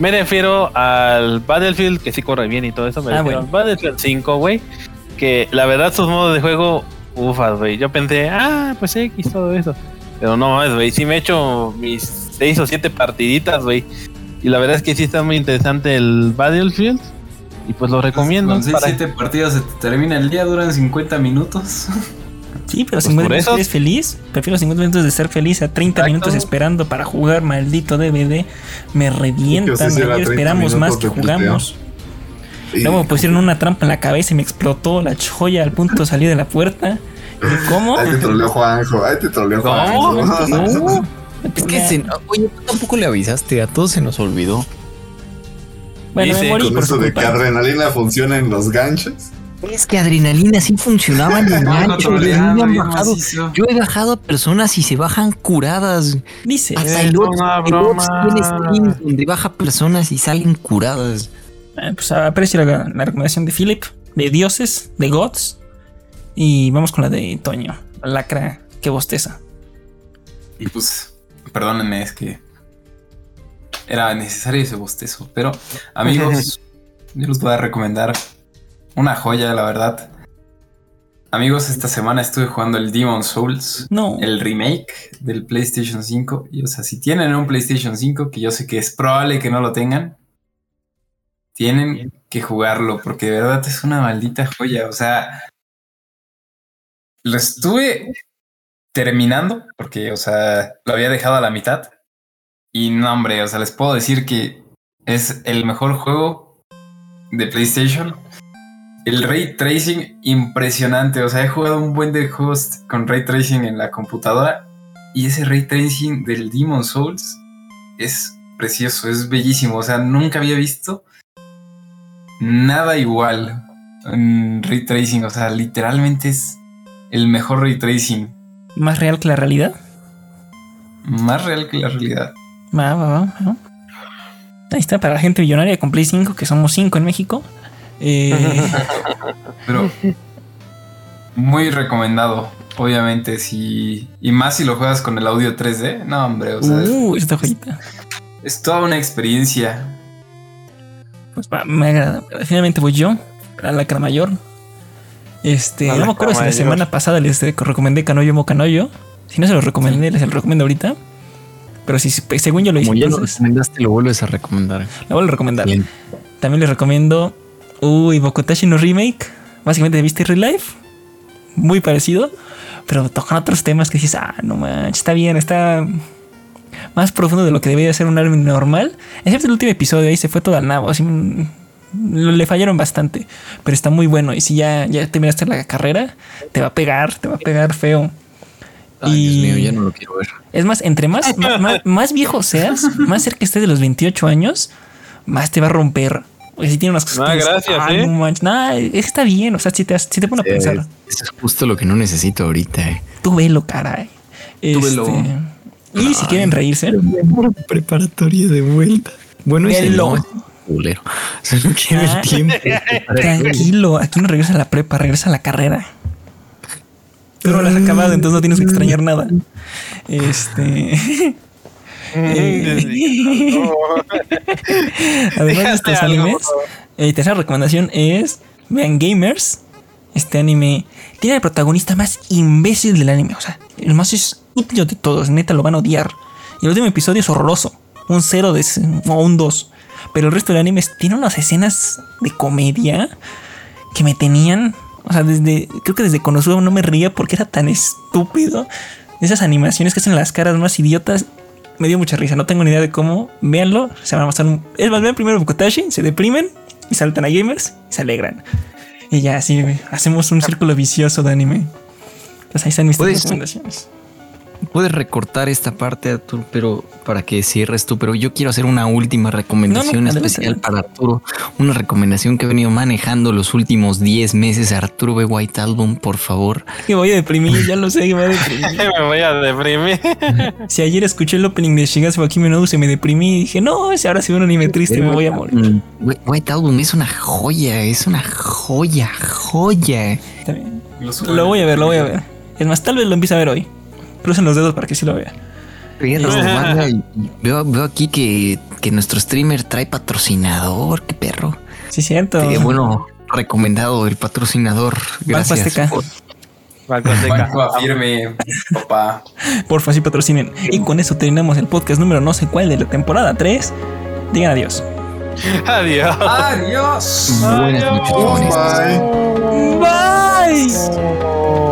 Me refiero al Battlefield, que sí corre bien y todo eso. Me Ah, refiero bueno. al Battlefield 5, güey. Que la verdad sus modos de juego, ufas, güey. Yo pensé, ah, pues X, todo eso. Pero no, es, güey. Sí me he hecho mis seis o siete partiditas, güey. Y la verdad es que sí está muy interesante el Battlefield. Y pues lo recomiendo. Con 6, para- 7 partidos se te termina el día, duran 50 minutos. Sí, pero Pues 50 por minutos eso- eres feliz. Prefiero 50 minutos de ser feliz a 30 Exacto. minutos esperando para jugar, maldito DVD. Me revientan. Sí, que sí, era ayer 30 esperamos más que jugamos. Luego me pusieron una trampa en la cabeza y me explotó la joya al punto de salir de la puerta. ¿Y ¿Cómo? Ahí te troleó Juanjo, ahí te troleó. Juanjo. No, es que se, oye, tú tampoco le avisaste, a todos se nos olvidó. Bueno, me Dice, morí Con por eso de que adrenalina funciona en los ganchos. Es que adrenalina sí funcionaba en el gancho, me han bien bajado. Yo he bajado a personas y se bajan curadas. Dice. Hasta el broma. tiene streams donde baja personas y salen curadas. Eh, pues aprecio la, la recomendación de Philip, de dioses, de gods. Y vamos con la de Toño, la lacra que bosteza. Y pues, perdónenme, es que era necesario ese bostezo. Pero, amigos, yo les voy a recomendar una joya, la verdad. Amigos, esta semana estuve jugando el Demon Souls, No. el remake del PlayStation 5. Y, o sea, si tienen un PlayStation 5, que yo sé que es probable que no lo tengan, tienen que jugarlo, porque de verdad es una maldita joya. O sea, lo estuve terminando, porque, o sea, lo había dejado a la mitad. Y no, hombre, o sea, les puedo decir que es el mejor juego de PlayStation. El ray tracing impresionante, o sea, he jugado un buen de juegos con ray tracing en la computadora Y ese ray tracing del Demon Souls es precioso, es bellísimo. O sea, nunca había visto nada igual en ray tracing. O sea, literalmente es el mejor ray tracing. ¿Más real que la realidad? Más real que la realidad. Va, va, va, va. Ahí está, para la gente millonaria con Play 5, que somos 5 en México. Eh, Pero muy recomendado, obviamente. Si, y más si lo juegas con el audio 3D. No, hombre, o sea, es- uh, esta joyita. es toda una experiencia. Pues va, me agrada. Finalmente voy yo, a la cara mayor. Este, no la me acuerdo si la Cramayor. semana pasada les recomendé Canoyo Mocanoyo. Si no se lo recomendé, les lo recomiendo ahorita. Pero si según yo lo hice, Como ya lo recomendaste, lo vuelves a recomendar. la vuelvo a recomendar. Bien. También les recomiendo Uy, Bokotashi no Remake. Básicamente viste Real Life. Muy parecido. Pero tocan otros temas que dices, ah, no manches, está bien, está más profundo de lo que debería ser un anime normal. Excepto el último episodio, ahí se fue todo al nabo. Así, mm, le fallaron bastante. Pero está muy bueno. Y si ya, ya terminaste la carrera, te va a pegar, te va a pegar feo. Ay, Y- Dios mío, ya no lo quiero ver. Es más, entre más, ma- más, viejo seas, más cerca estés de los 28 años, más te va a romper. Porque si tiene unas cosas. Ah, gracias, "Ah, ¿eh?" No manches, nah, es que está bien. O sea, si te, si te pone a pensar, Eso es justo lo que no necesito ahorita. eh. tú velo, caray. Tú velo. Y si quieren reírse, Preparatoria de vuelta. Bueno, es culero. O sea, no quiero Ah. el tiempo. tranquilo. Aquí no regresa a la prepa, regresa a la carrera. Tú no lo has acabado, entonces no tienes que extrañar nada. Este. Eh, Además de estos animes, mi tercera recomendación es vean Gamers. Este anime tiene el protagonista más imbécil del anime, o sea, el más estúpido de todos, neta lo van a odiar. Y el último episodio es horroroso, un 0 de o un 2. Pero el resto del anime tiene unas escenas de comedia que me tenían, o sea, desde creo que desde Konosuba no me ría porque era tan estúpido. Esas animaciones que hacen las caras más idiotas me dio mucha risa. No tengo ni idea de cómo. Véanlo. Se van a pasar un. Es más, vean primero Bukotashi, se deprimen y saltan a gamers y se alegran. Y ya así hacemos un círculo vicioso de anime. Pues ahí están mis Puedes- recomendaciones. Puedes recortar esta parte, Arturo, pero para que cierres tú. Pero yo quiero hacer una última recomendación No, no, adelante, especial para Arturo. Una recomendación que he venido manejando los últimos 10 meses. Arturo B. White Album, por favor. Que voy a deprimir, ya lo sé que me voy a deprimir. Me voy a deprimir. Si ayer escuché el opening de Kimi no Uso y me deprimí y dije, no, si ahora sí un anime triste me voy a morir. Mm, Wh- White Album es una joya, es una joya, joya. Está bien. Los Lo voy a ver, lo voy a ver. Es más, tal vez lo empiece a ver hoy. Crucen los dedos para que sí lo vea. Perro, banda, y- y veo, veo aquí que, que nuestro streamer trae patrocinador, qué perro. Sí, cierto. Eh, bueno, recomendado el patrocinador. Gracias. Banco. Banco afirme, papá. Porfa, sí patrocinen. Y con eso terminamos el podcast número no sé cuál de la temporada 3. Digan adiós. Adiós. Adiós. Buenas noches. Bye. Bye.「